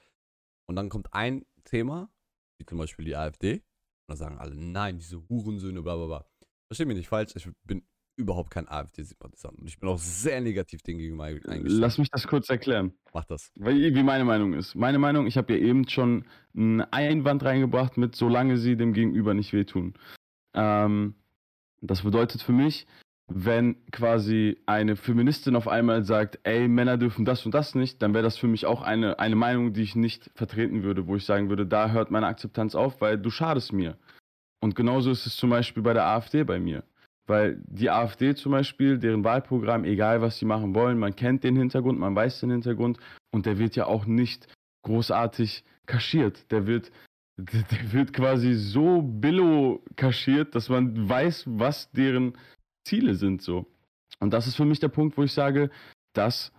Und dann kommt ein Thema, wie zum Beispiel die AfD, Und dann sagen alle, nein, diese Hurensöhne, bla bla bla. Versteh mich nicht falsch, ich bin überhaupt kein AfD-Sympathisant. Und ich bin auch sehr negativ dem gegenüber eingestellt. Lass mich das kurz erklären. Mach das. Wie meine Meinung ist. Meine Meinung, ich habe ja eben schon einen Einwand reingebracht mit, solange sie dem Gegenüber nicht wehtun. Ähm, das bedeutet für mich, wenn quasi eine Feministin auf einmal sagt, ey, Männer dürfen das und das nicht, dann wäre das für mich auch eine, eine Meinung, die ich nicht vertreten würde, wo ich sagen würde, da hört meine Akzeptanz auf, weil du schadest mir. Und genauso ist es zum Beispiel bei der AfD bei mir. Weil die AfD zum Beispiel, deren Wahlprogramm, egal was sie machen wollen, man kennt den Hintergrund, man weiß den Hintergrund und der wird ja auch nicht großartig kaschiert. Der wird, (laughs) der wird quasi so billo kaschiert, dass man weiß, was deren Ziele sind so. Und das ist für mich der Punkt, wo ich sage, das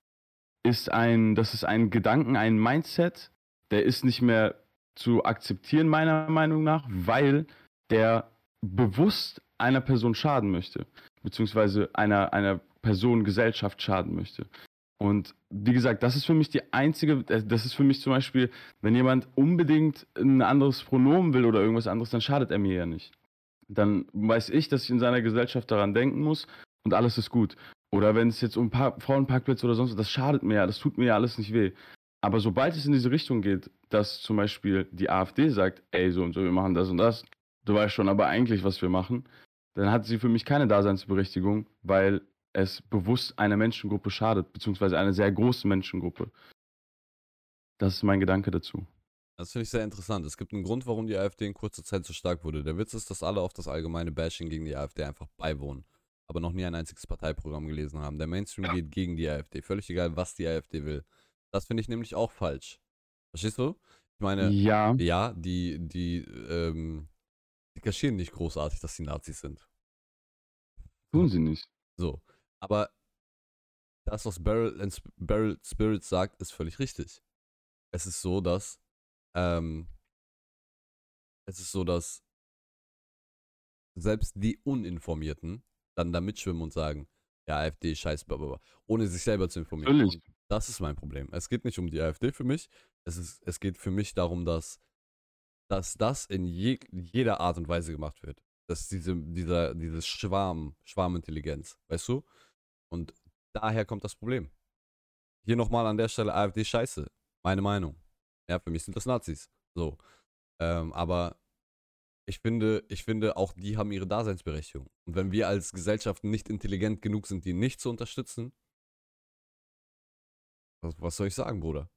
ist ein, das ist ein Gedanken, ein Mindset, der ist nicht mehr zu akzeptieren, meiner Meinung nach, weil der bewusst einer Person schaden möchte, beziehungsweise einer, einer Person, Gesellschaft schaden möchte. Und wie gesagt, das ist für mich die einzige, das ist für mich zum Beispiel, wenn jemand unbedingt ein anderes Pronomen will oder irgendwas anderes, dann schadet er mir ja nicht. Dann weiß ich, dass ich in seiner Gesellschaft daran denken muss und alles ist gut. Oder wenn es jetzt um pa Frauenparkplätze oder sonst, das schadet mir ja, das tut mir ja alles nicht weh. Aber sobald es in diese Richtung geht, dass zum Beispiel die AfD sagt, ey, so und so, wir machen das und das, du weißt schon aber eigentlich, was wir machen, dann hat sie für mich keine Daseinsberechtigung, weil es bewusst einer Menschengruppe schadet, beziehungsweise einer sehr großen Menschengruppe. Das ist mein Gedanke dazu. Das finde ich sehr interessant. Es gibt einen Grund, warum die AfD in kurzer Zeit so stark wurde. Der Witz ist, dass alle auf das allgemeine Bashing gegen die AfD einfach beiwohnen, aber noch nie ein einziges Parteiprogramm gelesen haben. Der Mainstream geht gegen die AfD. Völlig egal, was die AfD will. Das finde ich nämlich auch falsch. Verstehst du? Ich meine, ja, ja die, die, ähm, die kaschieren nicht großartig, dass sie Nazis sind. Tun sie nicht. So. Aber das, was Barrel, and Barrel Spirits sagt, ist völlig richtig. Es ist so, dass ähm, es ist so, dass selbst die Uninformierten dann da mitschwimmen und sagen, ja, AfD, scheiß, blablabla, ohne sich selber zu informieren. Völlig. Das ist mein Problem. Es geht nicht um die AfD für mich. Es, ist, es geht für mich darum, dass dass das in je, jeder Art und Weise gemacht wird. Dass diese, dieser, dieses Schwarm, Schwarmintelligenz, weißt du? Und daher kommt das Problem. Hier nochmal an der Stelle AfD scheiße. Meine Meinung. Ja, für mich sind das Nazis. So. Ähm, aber ich finde, ich finde, auch die haben ihre Daseinsberechtigung. Und wenn wir als Gesellschaft nicht intelligent genug sind, die nicht zu unterstützen, was, was soll ich sagen, Bruder?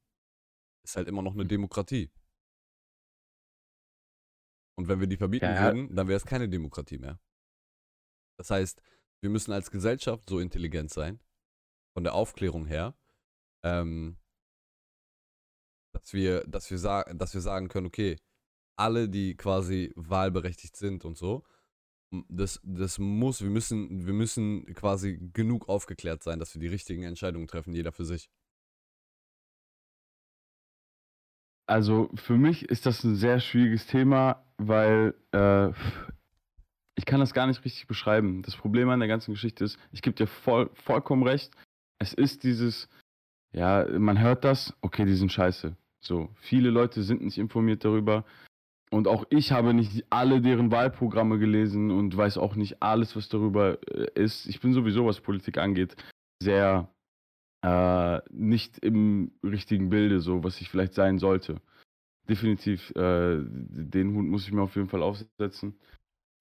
Ist halt immer noch eine hm. Demokratie. Und wenn wir die verbieten ja. würden, dann wäre es keine Demokratie mehr. Das heißt, wir müssen als Gesellschaft so intelligent sein, von der Aufklärung her, ähm, dass wir, dass wir sagen, dass wir sagen können, okay, alle, die quasi wahlberechtigt sind und so, das, das muss, wir müssen, wir müssen quasi genug aufgeklärt sein, dass wir die richtigen Entscheidungen treffen, jeder für sich. Also für mich ist das ein sehr schwieriges Thema, weil äh, ich kann das gar nicht richtig beschreiben. Das Problem an der ganzen Geschichte ist, ich gebe dir voll, vollkommen recht, es ist dieses, ja, man hört das, okay, die sind scheiße. So, viele Leute sind nicht informiert darüber. Und auch ich habe nicht alle deren Wahlprogramme gelesen und weiß auch nicht alles, was darüber äh, ist. Ich bin sowieso, was Politik angeht, sehr äh, nicht im richtigen Bilde, so was ich vielleicht sein sollte. Definitiv, äh, den Hut muss ich mir auf jeden Fall aufsetzen.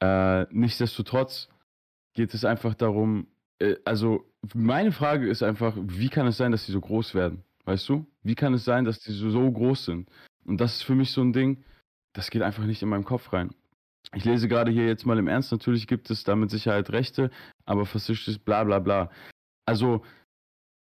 Äh, nichtsdestotrotz geht es einfach darum, äh, also meine Frage ist einfach, wie kann es sein, dass die so groß werden? Weißt du? Wie kann es sein, dass die so, so groß sind? Und das ist für mich so ein Ding, das geht einfach nicht in meinem Kopf rein. Ich lese gerade hier jetzt mal im Ernst, natürlich gibt es da mit Sicherheit Rechte, aber faschistisches bla bla bla. Also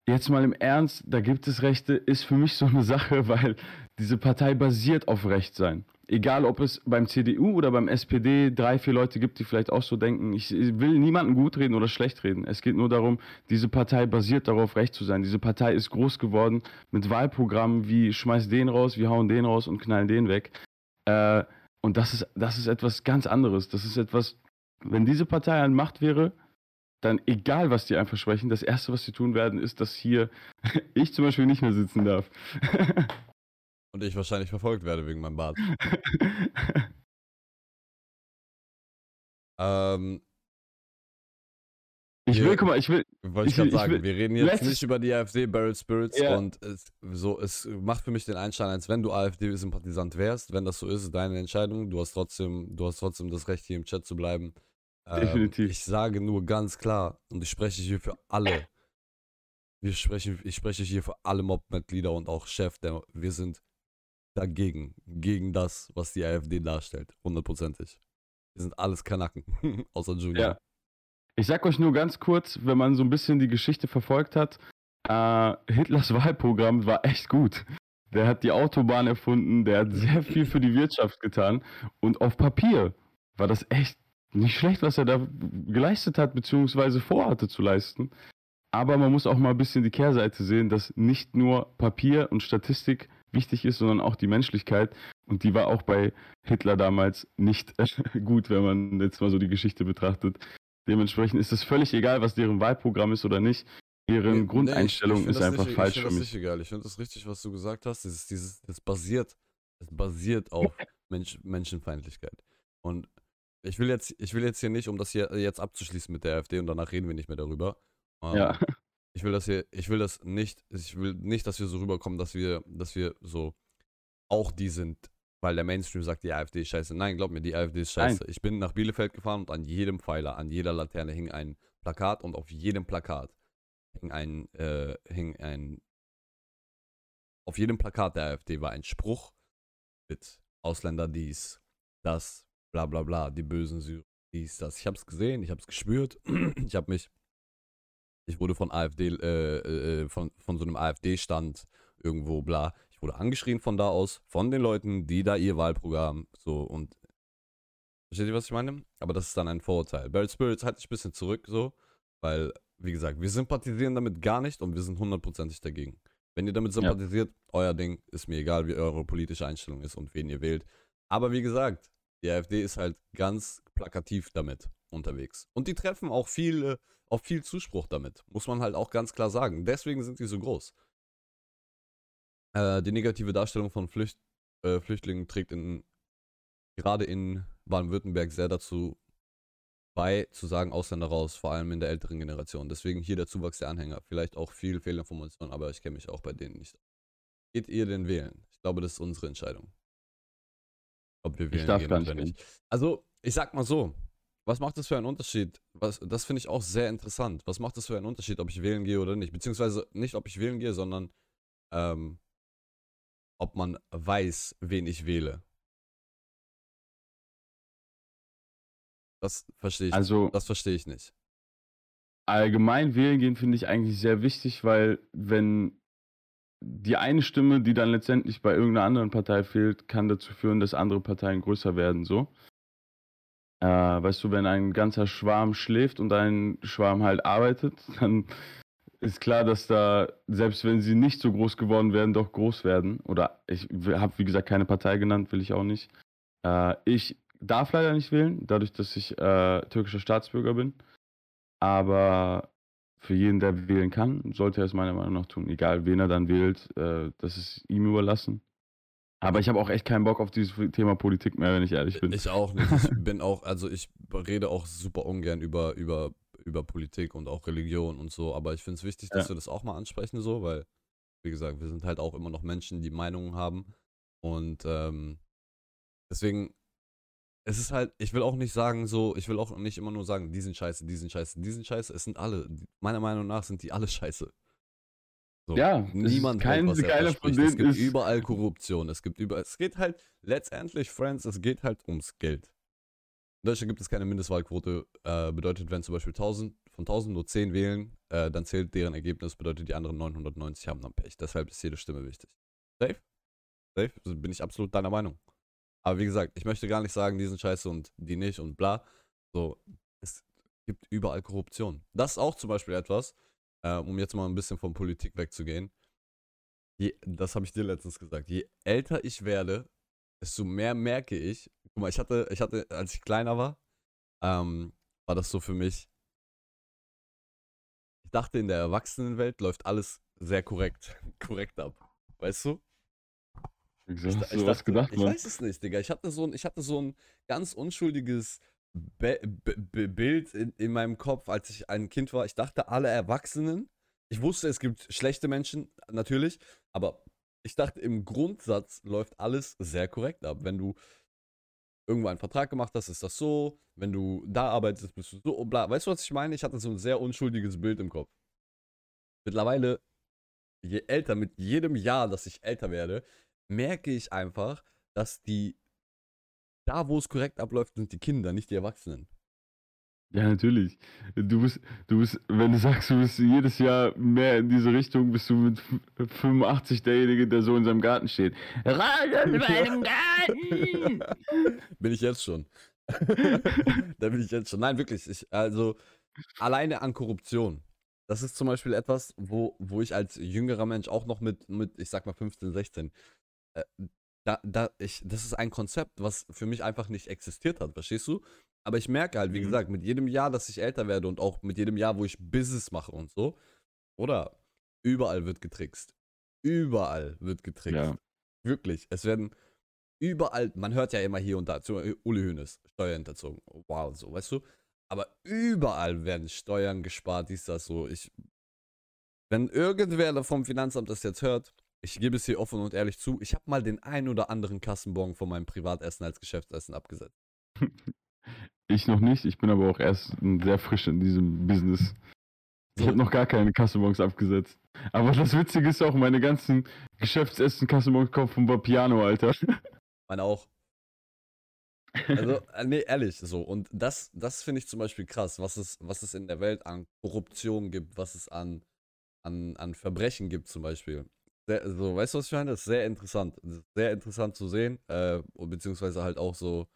jetzt mal im Ernst, da gibt es Rechte, ist für mich so eine Sache, weil diese Partei basiert auf Rechtsein. Egal, ob es beim CDU oder beim SPD drei, vier Leute gibt, die vielleicht auch so denken. Ich will niemanden gut reden oder schlecht reden. Es geht nur darum, diese Partei basiert darauf, recht zu sein. Diese Partei ist groß geworden mit Wahlprogrammen wie schmeiß den raus, wir hauen den raus und knallen den weg. Äh, und das ist, das ist etwas ganz anderes. Das ist etwas, wenn diese Partei an Macht wäre, dann egal, was die einem versprechen, das Erste, was sie tun werden, ist, dass hier (laughs) ich zum Beispiel nicht mehr sitzen darf. (laughs) Und ich wahrscheinlich verfolgt werde wegen meinem Bart. (laughs) Ähm, ich will, guck mal, ich will. Wollte ich, gerade sagen, will, wir reden jetzt nicht über die AfD, Barrel Spirits ja. und es, so, es macht für mich den Einstein, als wenn du AfD-Sympathisant wärst. Wenn das so ist, ist deine Entscheidung. Du hast trotzdem, du hast trotzdem das Recht, hier im Chat zu bleiben. Ähm, Definitiv. ich sage nur ganz klar, und ich spreche hier für alle. Wir sprechen, ich spreche hier für alle Mob-Mitglieder und auch Chef, der, wir sind dagegen, gegen das, was die AfD darstellt. Hundertprozentig. Wir sind alles Kanacken, (laughs) außer Julia. Ja. Ich sag euch nur ganz kurz, wenn man so ein bisschen die Geschichte verfolgt hat, äh, Hitlers (laughs) Wahlprogramm war echt gut. Der hat die Autobahn erfunden, der hat sehr viel für die Wirtschaft getan und auf Papier war das echt nicht schlecht, was er da geleistet hat, beziehungsweise vorhatte zu leisten. Aber man muss auch mal ein bisschen die Kehrseite sehen, dass nicht nur Papier und Statistik wichtig ist, sondern auch die Menschlichkeit. Und die war auch bei Hitler damals nicht (laughs) gut, wenn man jetzt mal so die Geschichte betrachtet. Dementsprechend ist es völlig egal, was deren Wahlprogramm ist oder nicht. Deren nee, Grundeinstellung nee, ist einfach nicht, falsch für mich. Ich finde das nicht egal. Ich finde das richtig, was du gesagt hast. Dieses, dieses, das basiert, das basiert auf (laughs) Mensch, Menschenfeindlichkeit. Und ich will jetzt, ich will jetzt hier nicht, um das hier jetzt abzuschließen mit der AfD und danach reden wir nicht mehr darüber. Ähm, ja. (laughs) Ich will das hier, ich will das nicht, ich will nicht, dass wir so rüberkommen, dass wir, dass wir so auch die sind, weil der Mainstream sagt, die AfD ist scheiße. Nein, glaub mir, die AfD ist scheiße. Nein. Ich bin nach Bielefeld gefahren und an jedem Pfeiler, an jeder Laterne hing ein Plakat und auf jedem Plakat hing ein, äh, hing ein, auf jedem Plakat der AfD war ein Spruch mit Ausländer dies, das, bla bla bla, die bösen Syrer, dies, das. Ich hab's gesehen, ich hab's gespürt, (clears throat) ich hab mich, ich wurde von AfD, äh, äh, von, von so einem AfD-Stand irgendwo, bla, ich wurde angeschrien von da aus, von den Leuten, die da ihr Wahlprogramm so und. Versteht ihr, was ich meine? Aber das ist dann ein Vorurteil. Barrel Spirits halte ich ein bisschen zurück, so, weil, wie gesagt, wir sympathisieren damit gar nicht und wir sind hundertprozentig dagegen. Wenn ihr damit sympathisiert, ja. euer Ding, ist mir egal, wie eure politische Einstellung ist und wen ihr wählt. Aber wie gesagt, die AfD ist halt ganz plakativ damit unterwegs. Und die treffen auch viel, auf viel Zuspruch damit, muss man halt auch ganz klar sagen. Deswegen sind die so groß. Äh, die negative Darstellung von Flücht, äh, Flüchtlingen trägt in, gerade in Baden-Württemberg sehr dazu bei, zu sagen, Ausländer raus, vor allem in der älteren Generation. Deswegen hier der Zuwachs der Anhänger. Vielleicht auch viel Fehlinformation, aber ich kenne mich auch bei denen nicht. Geht ihr denn wählen? Ich glaube, das ist unsere Entscheidung. Ob wir wählen ich darf gehen oder nicht. Also, ich sag mal so, was macht das für einen Unterschied? Was, das finde ich auch sehr interessant. Was macht das für einen Unterschied, ob ich wählen gehe oder nicht? Beziehungsweise nicht, ob ich wählen gehe, sondern ähm, ob man weiß, wen ich wähle. Das verstehe ich. Also, das verstehe ich nicht. Allgemein wählen gehen finde ich eigentlich sehr wichtig, weil wenn die eine Stimme, die dann letztendlich bei irgendeiner anderen Partei fehlt, kann dazu führen, dass andere Parteien größer werden. So, äh, weißt du, wenn ein ganzer Schwarm schläft und ein Schwarm halt arbeitet, (laughs) dann ist klar, dass da, selbst wenn sie nicht so groß geworden wären, doch groß werden. Oder ich habe, wie gesagt, keine Partei genannt, will ich auch nicht. Äh, ich darf leider nicht wählen, dadurch, dass ich äh, türkischer Staatsbürger bin. Aber für jeden, der wählen kann, sollte er es meiner Meinung nach tun. Egal, wen er dann wählt, äh, das ist ihm überlassen. Aber ich habe auch echt keinen Bock auf dieses Thema Politik mehr, wenn ich ehrlich bin. Ich auch nicht. Ich (laughs) bin auch, also ich rede auch super ungern über, über über Politik und auch Religion und so. Aber ich finde es wichtig, dass ja. wir das auch mal ansprechen, so, weil, wie gesagt, wir sind halt auch immer noch Menschen, die Meinungen haben. Und ähm, deswegen, es ist halt, ich will auch nicht sagen, so, ich will auch nicht immer nur sagen, die sind scheiße, die sind scheiße, die sind scheiße. Es sind alle, meiner Meinung nach sind die alle scheiße. So, ja, niemand kein hält, was er von Es gibt überall Korruption. Es gibt überall, es geht halt letztendlich, Friends, es geht halt ums Geld. In Deutschland gibt es keine Mindestwahlquote. Äh, bedeutet, wenn zum Beispiel 1000, von 1000 nur 10 wählen, äh, dann zählt deren Ergebnis, bedeutet die anderen 990 haben dann Pech. Deshalb ist jede Stimme wichtig. Safe? Safe? Also bin ich absolut deiner Meinung. Aber wie gesagt, ich möchte gar nicht sagen, die sind scheiße und die nicht und bla. So, es gibt überall Korruption. Das ist auch zum Beispiel etwas, äh, um jetzt mal ein bisschen von Politik wegzugehen. Je, das habe ich dir letztens gesagt. Je älter ich werde, desto mehr merke ich, guck mal, ich hatte, ich hatte, als ich kleiner war, ähm, war das so für mich, ich dachte, in der Erwachsenenwelt läuft alles sehr korrekt, (laughs) korrekt ab. Weißt du? Wieso hast ich, du was gedacht, Ich weiß es nicht, Digga. Ich hatte so ein, ich hatte so ein ganz unschuldiges Be Be Bild in, in meinem Kopf, als ich ein Kind war. Ich dachte, alle Erwachsenen, ich wusste, es gibt schlechte Menschen, natürlich, aber ich dachte, im Grundsatz läuft alles sehr korrekt ab. Wenn du irgendwo einen Vertrag gemacht hast, ist das so. Wenn du da arbeitest, bist du so. Bla. Weißt du, was ich meine? Ich hatte so ein sehr unschuldiges Bild im Kopf. Mittlerweile, je älter, mit jedem Jahr, dass ich älter werde, merke ich einfach, dass die, da wo es korrekt abläuft, sind die Kinder, nicht die Erwachsenen. Ja, natürlich. Du bist, du bist, wenn du sagst, du bist jedes Jahr mehr in diese Richtung, bist du mit 85 derjenige, der so in seinem Garten steht. Raus aus (laughs) meinem Garten! (laughs) bin ich jetzt schon. (laughs) da bin ich jetzt schon. Nein, wirklich. Ich, also, alleine an Korruption. Das ist zum Beispiel etwas, wo, wo ich als jüngerer Mensch auch noch mit, mit ich sag mal 15, 16, äh, da, da, ich, das ist ein Konzept, was für mich einfach nicht existiert hat, verstehst du? Aber ich merke halt, wie mhm. gesagt, mit jedem Jahr, dass ich älter werde und auch mit jedem Jahr, wo ich Business mache und so, oder überall wird getrickst. Überall wird getrickst. Ja. Wirklich. Es werden überall, man hört ja immer hier und da, zu Uli Hühnes, Steuerhinterzogen. Wow, so, weißt du? Aber überall werden Steuern gespart, dies, das, so. Ich, wenn irgendwer vom Finanzamt das jetzt hört, ich gebe es hier offen und ehrlich zu, ich habe mal den ein oder anderen Kassenbon von meinem Privatessen als Geschäftsessen abgesetzt. (laughs) Ich noch nicht, ich bin aber auch erst sehr frisch in diesem Business. Ich habe noch gar keine Kassenbons abgesetzt. Aber das Witzige ist auch, meine ganzen Geschäftsessen Kassenbons kommen vom Vapiano, Alter. (laughs) Meine auch. Also, äh, nee, ehrlich, so. Und das, das finde ich zum Beispiel krass, was es, was es in der Welt an Korruption gibt, was es an, an, an Verbrechen gibt, zum Beispiel. Sehr, so, weißt du, was ich meine? Das ist sehr interessant. Sehr interessant zu sehen, äh, beziehungsweise halt auch so,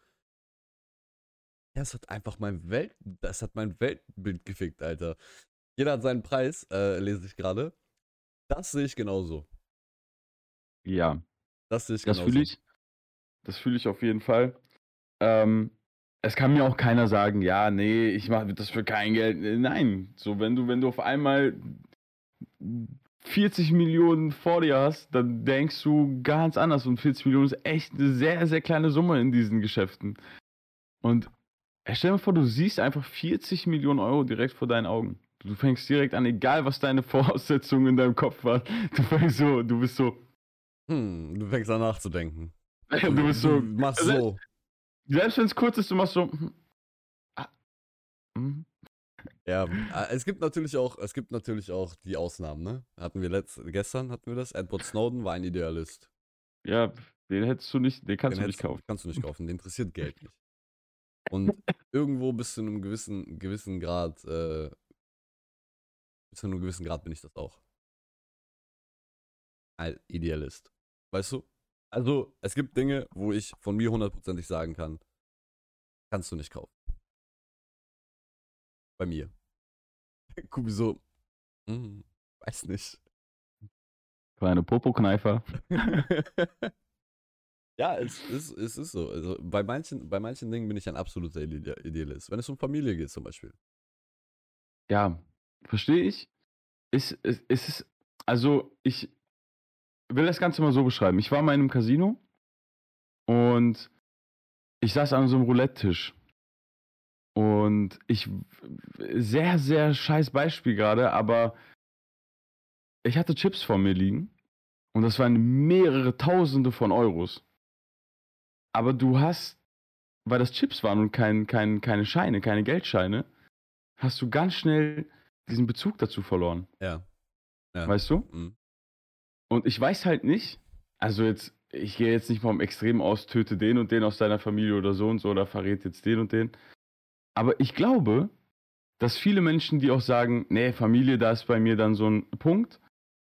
ja, es hat einfach mein Welt, das hat mein Weltbild gefickt, Alter. Jeder hat seinen Preis, äh, lese ich gerade. Das sehe ich genauso. Ja. Das sehe ich das genauso. Fühl ich, das fühle ich auf jeden Fall. Ähm, es kann mir auch keiner sagen, ja, nee, ich mache das für kein Geld. Nein, so wenn du, wenn du auf einmal 40 Millionen vor dir hast, dann denkst du ganz anders. Und 40 Millionen ist echt eine sehr, sehr kleine Summe in diesen Geschäften. Und Stell dir vor, du siehst einfach 40 Millionen Euro direkt vor deinen Augen. Du fängst direkt an, egal was deine (laughs) Voraussetzungen in deinem Kopf waren. Du fängst so, du bist so. Hm, du fängst an nachzudenken. (laughs) du bist so. Du machst so. Selbst wenn es kurz ist, du machst so. Hm, ah, hm. Ja, es gibt natürlich auch, es gibt natürlich auch die Ausnahmen, ne? Hatten wir letzt, gestern hatten wir das. Edward Snowden war ein Idealist. Ja, den hättest du nicht, den kannst den du nicht kaufen. Kannst du nicht (laughs) kaufen, den interessiert Geld nicht. Und irgendwo bis zu einem gewissen, gewissen Grad, äh, bis zu einem gewissen Grad bin ich das auch. Ein Idealist. Weißt du? Also, es gibt Dinge, wo ich von mir hundertprozentig sagen kann, kannst du nicht kaufen. Bei mir. (laughs) Kubi so, hm, weiß nicht. Kleine Popokneifer. (laughs) Ja, es ist, es ist so. Also bei, manchen, bei manchen Dingen bin ich ein absoluter Idealist. Wenn es um Familie geht zum Beispiel. Ja, verstehe ich. Es, es, es ist, also ich will das Ganze mal so beschreiben. Ich war mal in einem Casino und ich saß an so einem Roulette-Tisch. Und ich, sehr, sehr scheiß Beispiel gerade, aber ich hatte Chips vor mir liegen und das waren mehrere Tausende von Euros. Aber du hast, weil das Chips waren und kein, kein, keine Scheine, keine Geldscheine, hast du ganz schnell diesen Bezug dazu verloren. Ja. ja. Weißt du? Mhm. Und ich weiß halt nicht, also jetzt, ich gehe jetzt nicht vom Extrem aus, töte den und den aus deiner Familie oder so und so oder verrät jetzt den und den. Aber ich glaube, dass viele Menschen, die auch sagen, nee, Familie, da ist bei mir dann so ein Punkt.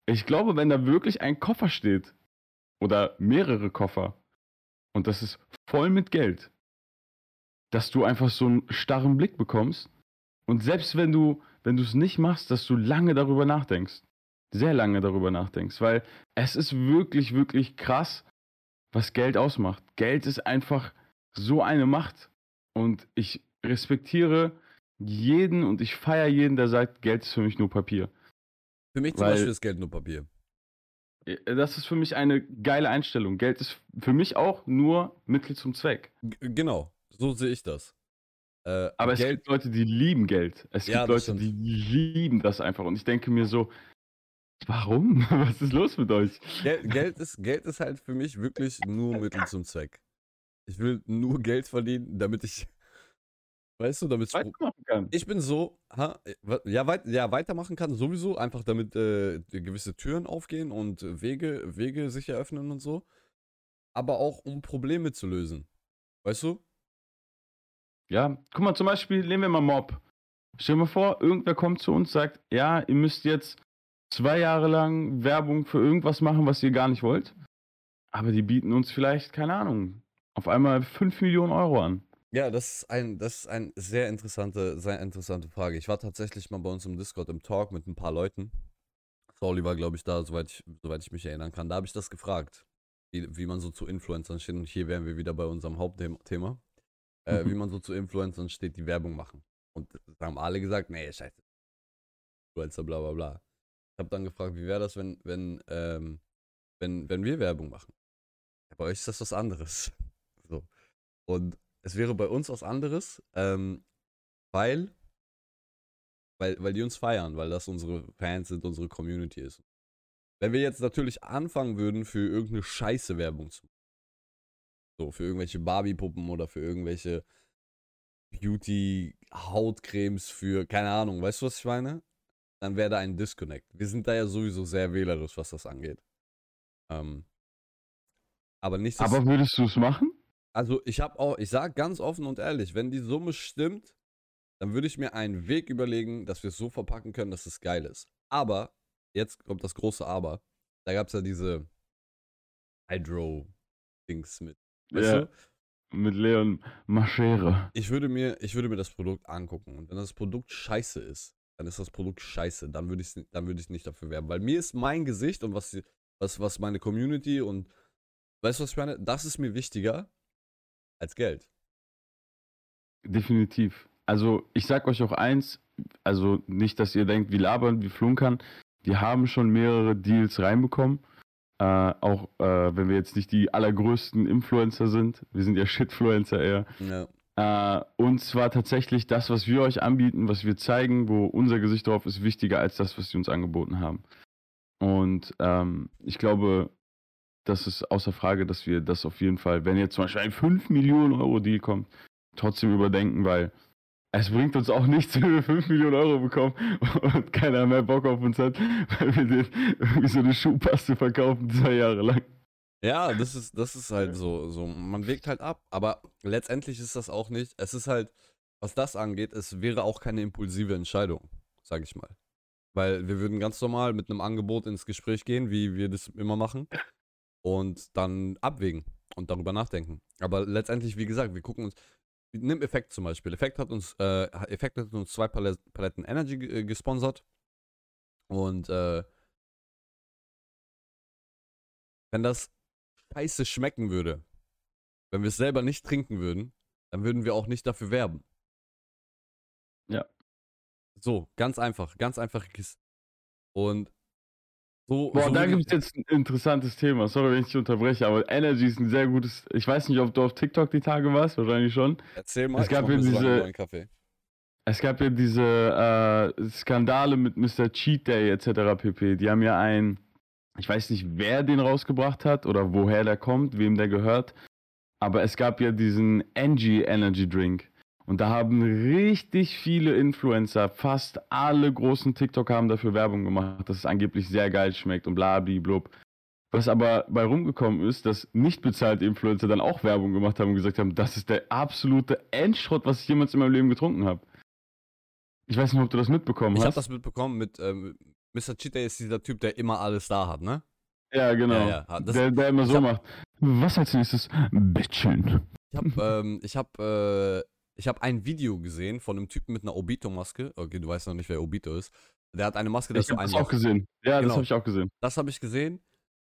Ich glaube, wenn da wirklich ein Koffer steht oder mehrere Koffer, und das ist voll mit Geld, dass du einfach so einen starren Blick bekommst und selbst wenn du wenn du es nicht machst, dass du lange darüber nachdenkst, sehr lange darüber nachdenkst, weil es ist wirklich wirklich krass, was Geld ausmacht. Geld ist einfach so eine Macht und ich respektiere jeden und ich feiere jeden, der sagt, Geld ist für mich nur Papier. Für mich zum weil, Beispiel ist Geld nur Papier. Äh, das ist für mich eine geile Einstellung. Geld ist für mich auch nur Mittel zum Zweck. G genau, so sehe ich das. Äh, Aber Geld, es gibt Leute, die lieben Geld. Es gibt ja, Leute, stimmt. die lieben das einfach. Und ich denke mir so, warum? (laughs) Was ist los mit euch? Geld, Geld, ist, Geld ist halt für mich wirklich nur Mittel zum Zweck. Ich will nur Geld verdienen, damit ich Weißt du, damit weitermachen kann. Ich bin so, ha, ja, weit, ja, weitermachen kann sowieso, einfach damit äh, gewisse Türen aufgehen und Wege, Wege sich eröffnen und so. Aber auch um Probleme zu lösen. Weißt du? Ja, guck mal, zum Beispiel nehmen wir mal Mob. Stell dir mal vor, irgendwer kommt zu uns, sagt, ja, ihr müsst jetzt zwei Jahre lang Werbung für irgendwas machen, was ihr gar nicht wollt. Aber die bieten uns vielleicht, keine Ahnung, auf einmal 5 Millionen Euro an. Ja, das ist ein, das ist ein sehr interessante, sehr interessante Frage. Ich war tatsächlich mal bei uns im Discord im Talk mit ein paar Leuten. Sauli war, glaube ich, da, soweit ich, soweit ich mich erinnern kann. Da habe ich das gefragt, wie, wie man so zu Influencern steht. Und hier wären wir wieder bei unserem Hauptthema. Äh, wie mhm. man so zu Influencern steht, die Werbung machen. Und da haben alle gesagt, nee, scheiße. Influencer, bla bla bla. Ich habe dann gefragt, wie wäre das, wenn, wenn, ähm, wenn, wenn wir Werbung machen? Ja, bei euch ist das was anderes. (laughs) So. Und es wäre bei uns was anderes, ähm, weil, weil, weil die uns feiern, weil das unsere Fans sind, unsere Community ist. Wenn wir jetzt natürlich anfangen würden, für irgendeine scheiße Werbung zu machen, so für irgendwelche Barbie-Puppen oder für irgendwelche Beauty-Hautcremes für, keine Ahnung, weißt du, was ich meine? Dann wäre da ein Disconnect. Wir sind da ja sowieso sehr wählerisch, was das angeht. Ähm, aber nicht. Aber würdest du es machen? Also ich habe auch, ich sage ganz offen und ehrlich, wenn die Summe stimmt, dann würde ich mir einen Weg überlegen, dass wir es so verpacken können, dass es geil ist. Aber, jetzt kommt das große Aber, da gab es ja diese Hydro-Dings mit. Weißt ja, du? mit Leon Maschere. Ich würde, mir, ich würde mir das Produkt angucken und wenn das Produkt scheiße ist, dann ist das Produkt scheiße. Dann würde ich es dann würd nicht dafür werben. Weil mir ist mein Gesicht und was, was, was meine Community und weißt du, was ich meine? Das ist mir wichtiger, als Geld. Definitiv. Also ich sag euch auch eins, also nicht, dass ihr denkt, wir labern, wir flunkern. Wir haben schon mehrere Deals reinbekommen. Äh, auch äh, wenn wir jetzt nicht die allergrößten Influencer sind. Wir sind ja (laughs) Shitfluencer eher. Ja. Äh, und zwar tatsächlich das, was wir euch anbieten, was wir zeigen, wo unser Gesicht drauf ist, wichtiger als das, was sie uns angeboten haben. Und ähm, ich glaube, das ist außer Frage, dass wir das auf jeden Fall, wenn jetzt zum Beispiel ein 5 Millionen Euro Deal kommt, trotzdem überdenken, weil es bringt uns auch nichts, (laughs) wenn wir 5 Millionen Euro bekommen und keiner mehr Bock auf uns hat, weil wir den irgendwie so eine Schuhpaste verkaufen, zwei Jahre lang. Ja, das ist, das ist halt so, so. Man wägt halt ab, aber letztendlich ist das auch nicht. Es ist halt, was das angeht, es wäre auch keine impulsive Entscheidung, sag ich mal. Weil wir würden ganz normal mit einem Angebot ins Gespräch gehen, wie wir das immer machen und dann abwägen und darüber nachdenken. Aber letztendlich, wie gesagt, wir gucken uns. Nimm Effekt zum Beispiel. Effekt hat uns, äh, Effekt hat uns zwei Paletten Energy äh, gesponsert. Und äh, wenn das scheiße schmecken würde, wenn wir es selber nicht trinken würden, dann würden wir auch nicht dafür werben. Ja. So, ganz einfach, ganz einfach. Und so, Boah, so da gibt es jetzt ein interessantes Thema. Sorry, wenn ich dich unterbreche, aber Energy ist ein sehr gutes. Ich weiß nicht, ob du auf TikTok die Tage warst, wahrscheinlich schon. Erzähl mal, es gab ja diese. Es gab ja diese äh, Skandale mit Mr. Cheat Day etc. pp. Die haben ja einen, ich weiß nicht, wer den rausgebracht hat oder woher der kommt, wem der gehört. Aber es gab ja diesen Angie Energy Drink. Und da haben richtig viele Influencer, fast alle großen TikTok haben dafür Werbung gemacht, dass es angeblich sehr geil schmeckt und blub. Was aber bei rumgekommen ist, dass nicht bezahlte Influencer dann auch Werbung gemacht haben und gesagt haben, das ist der absolute Endschrott, was ich jemals in meinem Leben getrunken habe. Ich weiß nicht, ob du das mitbekommen ich hast. Ich habe das mitbekommen mit ähm, Mr. Chita ist dieser Typ, der immer alles da hat, ne? Ja, genau. Ja, ja. Der, der, immer so hab, macht. Was als nächstes? Bitchen. Ich habe ähm, ich hab, äh, ich habe ein Video gesehen von einem Typen mit einer Obito-Maske. Okay, du weißt noch nicht, wer Obito ist. Der hat eine Maske, das ich habe das auch gesehen. Ja, genau. das habe ich auch gesehen. Das habe ich gesehen,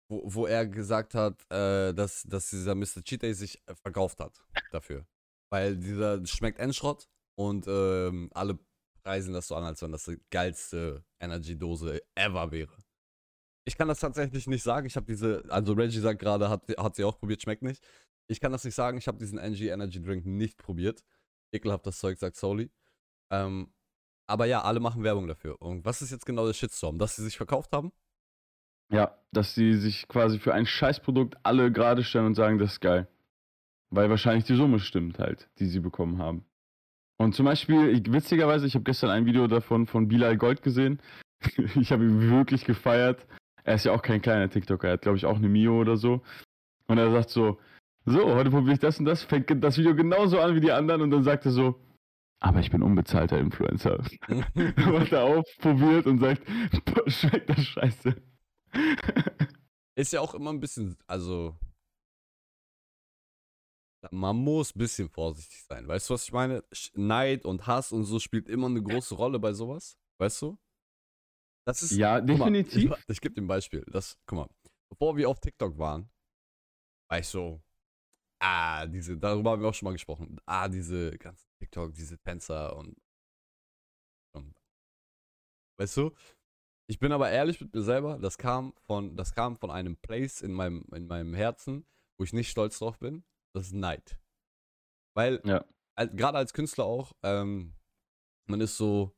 wo, wo er gesagt hat, äh, dass, dass dieser Mr. Cheetah sich äh, verkauft hat dafür. Weil dieser schmeckt Endschrott und ähm, alle preisen das so an, als wenn das die geilste Energy-Dose ever wäre. Ich kann das tatsächlich nicht sagen. Ich habe diese, also Reggie sagt gerade, hat, hat sie auch probiert, schmeckt nicht. Ich kann das nicht sagen. Ich habe diesen NG Energy Drink nicht probiert. Ekelhaftes Zeug, sagt Soli. Ähm, aber ja, alle machen Werbung dafür. Und was ist jetzt genau der Shitstorm? Dass sie sich verkauft haben? Ja, dass sie sich quasi für ein Scheißprodukt alle gerade stellen und sagen, das ist geil. Weil wahrscheinlich die Summe stimmt halt, die sie bekommen haben. Und zum Beispiel, witzigerweise, ich habe gestern ein Video davon von Bilal Gold gesehen. (laughs) ich habe ihn wirklich gefeiert. Er ist ja auch kein kleiner TikToker, er hat glaube ich auch eine Mio oder so. Und er sagt so, so, heute probiere ich das und das, fängt das Video genauso an wie die anderen und dann sagt er so, aber ich bin unbezahlter Influencer. (laughs) Macht er auf, probiert und sagt, schmeckt das scheiße. (laughs) Ist ja auch immer ein bisschen, also. Man muss ein bisschen vorsichtig sein. Weißt du, was ich meine? Neid und Hass und so spielt immer eine große Rolle bei sowas. Weißt du? Das ist. Ja, definitiv. Mal, ich, ich gebe dir ein Beispiel. Das, guck mal, bevor wir auf TikTok waren, war ich so, ah, diese, darüber haben wir auch schon mal gesprochen. Ah, diese ganzen TikTok, diese Tänzer und, und weißt du? Ich bin aber ehrlich mit mir selber, das kam von, das kam von einem Place in meinem, in meinem Herzen, wo ich nicht stolz drauf bin. Das ist Neid. Weil, ja. gerade als Künstler auch, ähm, man ist so,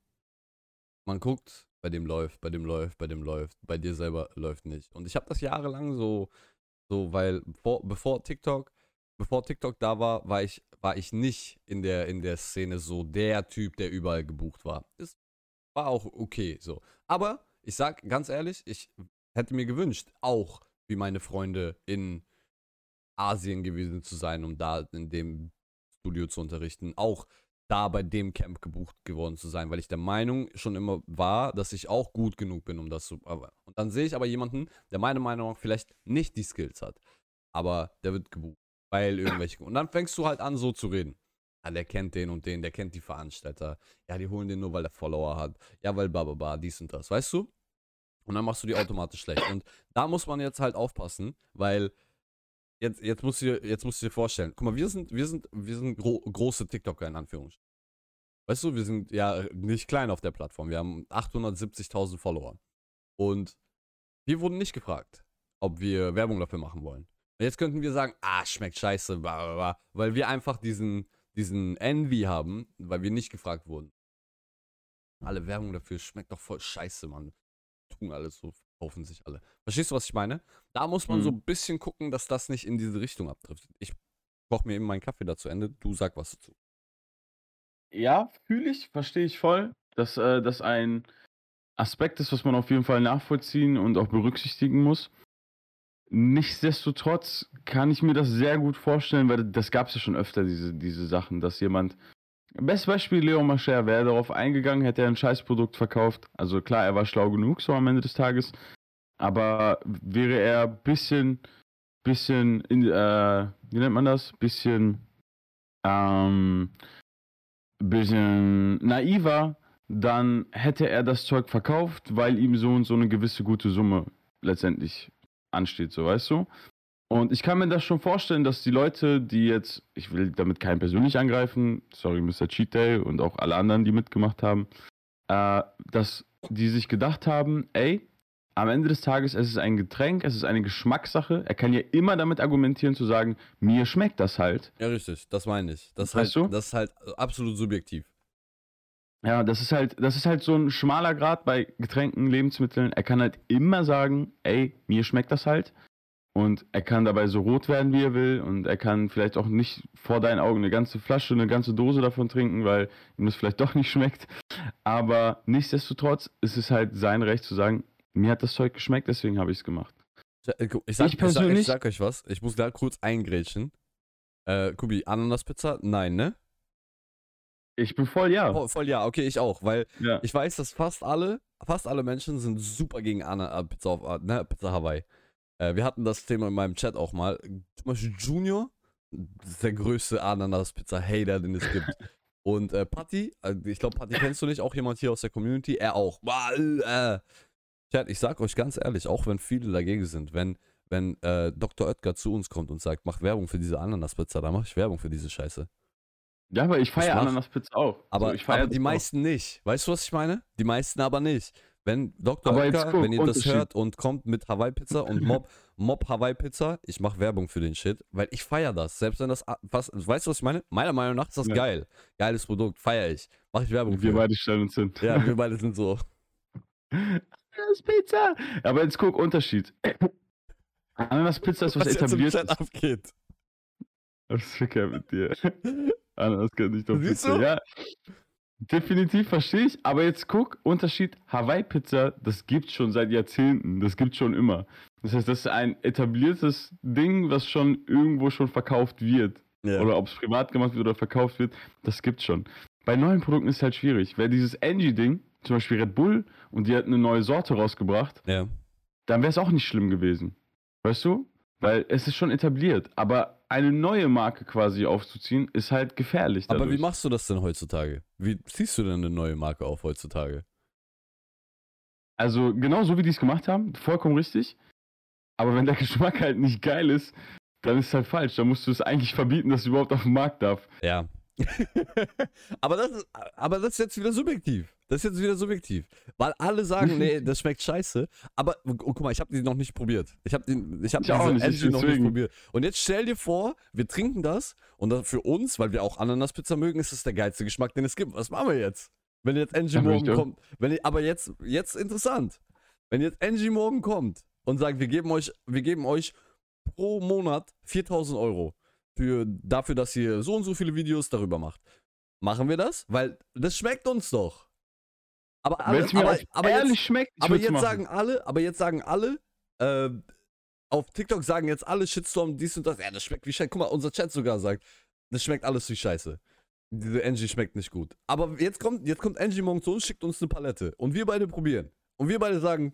man guckt, bei dem läuft, bei dem läuft, bei dem läuft, bei dir selber läuft nicht. Und ich habe das jahrelang so, so, weil vor, bevor TikTok bevor TikTok da war, war ich, war ich nicht in der, in der Szene so der Typ, der überall gebucht war. Das war auch okay so. Aber ich sag ganz ehrlich, ich hätte mir gewünscht, auch wie meine Freunde in Asien gewesen zu sein, um da in dem Studio zu unterrichten. Auch da bei dem Camp gebucht geworden zu sein, weil ich der Meinung schon immer war, dass ich auch gut genug bin, um das zu. Und dann sehe ich aber jemanden, der meiner Meinung nach vielleicht nicht die Skills hat, aber der wird gebucht. Weil irgendwelche. Und dann fängst du halt an, so zu reden. Ja, der kennt den und den, der kennt die Veranstalter. Ja, die holen den nur, weil der Follower hat. Ja, weil bababa, dies und das, weißt du? Und dann machst du die automatisch schlecht. Und da muss man jetzt halt aufpassen, weil jetzt, jetzt, musst, du, jetzt musst du dir vorstellen, guck mal, wir sind, wir sind, wir sind gro große TikToker in Anführungsstrichen. Weißt du, wir sind ja nicht klein auf der Plattform. Wir haben 870.000 Follower. Und wir wurden nicht gefragt, ob wir Werbung dafür machen wollen. Jetzt könnten wir sagen, ah, schmeckt scheiße, bla, bla, bla, weil wir einfach diesen, diesen Envy haben, weil wir nicht gefragt wurden. Alle Werbung dafür schmeckt doch voll scheiße, Mann. Tun alles so, kaufen sich alle. Verstehst du, was ich meine? Da muss man mhm. so ein bisschen gucken, dass das nicht in diese Richtung abtrifft. Ich koche mir eben meinen Kaffee dazu Ende, du sag was dazu. Ja, fühle ich, verstehe ich voll, dass äh, das ein Aspekt ist, was man auf jeden Fall nachvollziehen und auch berücksichtigen muss. Nichtsdestotrotz kann ich mir das sehr gut vorstellen, weil das gab es ja schon öfter, diese, diese Sachen, dass jemand. Bestes Beispiel Leo Mascher wäre darauf eingegangen, hätte er ein Scheißprodukt verkauft. Also klar, er war schlau genug, so am Ende des Tages. Aber wäre er ein bisschen, bisschen, in, äh, wie nennt man das? Bisschen, ähm, bisschen naiver, dann hätte er das Zeug verkauft, weil ihm so und so eine gewisse gute Summe letztendlich ansteht, so weißt du. Und ich kann mir das schon vorstellen, dass die Leute, die jetzt, ich will damit keinen persönlich angreifen, sorry, Mr. Cheat Day und auch alle anderen, die mitgemacht haben, äh, dass die sich gedacht haben, ey, am Ende des Tages, es ist ein Getränk, es ist eine Geschmackssache. Er kann ja immer damit argumentieren zu sagen, mir schmeckt das halt. Ja, richtig, das meine ich. Das, weißt halt, du? das ist halt absolut subjektiv. Ja, das ist halt, das ist halt so ein schmaler Grad bei Getränken, Lebensmitteln. Er kann halt immer sagen, ey, mir schmeckt das halt. Und er kann dabei so rot werden, wie er will. Und er kann vielleicht auch nicht vor deinen Augen eine ganze Flasche, eine ganze Dose davon trinken, weil ihm das vielleicht (laughs) doch nicht schmeckt. Aber nichtsdestotrotz ist es halt sein Recht zu sagen, mir hat das Zeug geschmeckt, deswegen habe ich es gemacht. Äh, ich sag, ich, persönlich, ich, sag, ich sag euch was, ich muss da kurz eingrätschen. Äh, Kubi, Ananaspizza? Nein, ne? Ich bin voll ja. Voll, voll ja, okay, ich auch, weil ja. ich weiß, dass fast alle, fast alle Menschen sind super gegen Ana, äh, Pizza, auf, äh, ne, Pizza Hawaii. Äh, wir hatten das Thema in meinem Chat auch mal. Zum Beispiel Junior, ist der größte Ananas-Pizza-Hater, den es gibt. (laughs) Und äh, Patty, äh, ich glaube, Patty kennst du nicht, auch jemand hier aus der Community, er auch. Äh. Chat, ich sag euch ganz ehrlich, auch wenn viele dagegen sind, wenn, wenn äh, Dr. Oetker zu uns kommt und sagt, macht Werbung für diese Ananas-Pizza, dann mach ich Werbung für diese Scheiße. Ja, aber ich feiere Ananaspizza auch. Aber, so, aber die meisten auch. nicht. Weißt du, was ich meine? Die meisten aber nicht. Wenn Dr. Oetker, wenn ihr das hört und kommt mit Hawaii Pizza und Mob, (laughs) Mob Hawaii Pizza, ich mache Werbung für den Shit, weil ich feiere das. Selbst wenn das, was, weißt du, was ich meine? Meiner Meinung nach ist das ja. geil. Geiles Produkt, feiere ich. Mache ich Werbung wir für. Wir beide stellen uns hin. Ja, wir (laughs) beide sind so. Ananas Pizza. Aber jetzt guck, Unterschied. Ananas Pizza ist was, was etabliert ist. abgeht. (laughs) Was ist mit dir? Ananas kann nicht doch Pizza. Du? Ja. Definitiv verstehe ich, aber jetzt guck, Unterschied, Hawaii-Pizza, das gibt schon seit Jahrzehnten, das gibt schon immer. Das heißt, das ist ein etabliertes Ding, was schon irgendwo schon verkauft wird. Ja. Oder ob es privat gemacht wird oder verkauft wird, das gibt schon. Bei neuen Produkten ist es halt schwierig. Wäre dieses Angie-Ding, zum Beispiel Red Bull, und die hat eine neue Sorte rausgebracht, ja. dann wäre es auch nicht schlimm gewesen. Weißt du? Weil es ist schon etabliert. Aber eine neue Marke quasi aufzuziehen, ist halt gefährlich. Dadurch. Aber wie machst du das denn heutzutage? Wie ziehst du denn eine neue Marke auf heutzutage? Also, genau so wie die es gemacht haben, vollkommen richtig. Aber wenn der Geschmack halt nicht geil ist, dann ist es halt falsch. Dann musst du es eigentlich verbieten, dass es überhaupt auf den Markt darf. Ja, (laughs) aber, das ist, aber das ist jetzt wieder subjektiv. Das ist jetzt wieder subjektiv. Weil alle sagen, nee, (laughs) das schmeckt scheiße. Aber oh, guck mal, ich habe die noch nicht probiert. Ich habe ich hab diese nicht, noch nicht probiert. Und jetzt stell dir vor, wir trinken das und das für uns, weil wir auch Ananaspizza mögen, ist das der geilste Geschmack, den es gibt. Was machen wir jetzt? Wenn jetzt Angie morgen kommt. Wenn, aber jetzt, jetzt interessant. Wenn jetzt Angie morgen kommt und sagt, wir geben euch, wir geben euch pro Monat 4000 Euro für, dafür, dass ihr so und so viele Videos darüber macht. Machen wir das? Weil das schmeckt uns doch. Aber, alle, aber, aber jetzt, schmeckt, aber jetzt machen. sagen alle, aber jetzt sagen alle, äh, auf TikTok sagen jetzt alle Shitstorm dies und das. Ja, das schmeckt wie Scheiße. Guck mal, unser Chat sogar sagt, das schmeckt alles wie Scheiße. Diese Angie schmeckt nicht gut. Aber jetzt kommt, jetzt kommt Angie morgen zu uns, schickt uns eine Palette. Und wir beide probieren. Und wir beide sagen,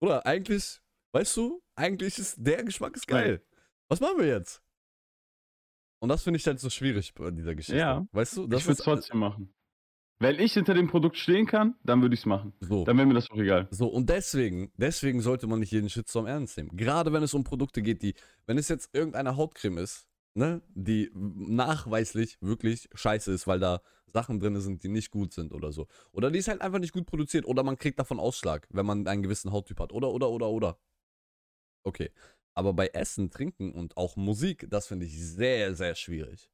oder eigentlich, weißt du, eigentlich ist der Geschmack ist geil. Was machen wir jetzt? Und das finde ich halt so schwierig bei dieser Geschichte. Ja. Weißt du, das ich würde es trotzdem machen. Wenn ich hinter dem Produkt stehen kann, dann würde ich es machen. So. Dann wäre mir das auch egal. So, und deswegen, deswegen sollte man nicht jeden Shitstorm ernst nehmen. Gerade wenn es um Produkte geht, die, wenn es jetzt irgendeine Hautcreme ist, ne, die nachweislich wirklich scheiße ist, weil da Sachen drin sind, die nicht gut sind oder so. Oder die ist halt einfach nicht gut produziert oder man kriegt davon Ausschlag, wenn man einen gewissen Hauttyp hat. Oder, oder, oder, oder. Okay. Aber bei Essen, Trinken und auch Musik, das finde ich sehr, sehr schwierig.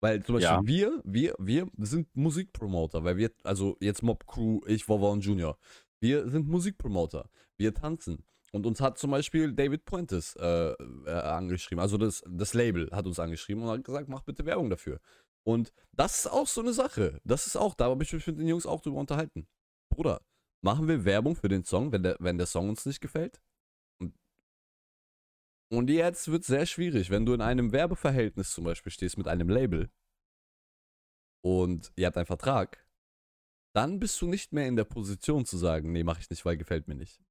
Weil zum Beispiel ja. wir, wir, wir sind Musikpromoter, weil wir, also jetzt Mob Crew, ich, Wawa und Junior, wir sind Musikpromoter. Wir tanzen. Und uns hat zum Beispiel David Puentes äh, äh, angeschrieben, also das, das Label hat uns angeschrieben und hat gesagt, mach bitte Werbung dafür. Und das ist auch so eine Sache. Das ist auch, da habe ich mich mit den Jungs auch drüber unterhalten. Bruder, machen wir Werbung für den Song, wenn der, wenn der Song uns nicht gefällt? Und jetzt wird es sehr schwierig, wenn du in einem Werbeverhältnis zum Beispiel stehst mit einem Label und ihr habt einen Vertrag, dann bist du nicht mehr in der Position zu sagen, nee, mach ich nicht, weil gefällt mir nicht.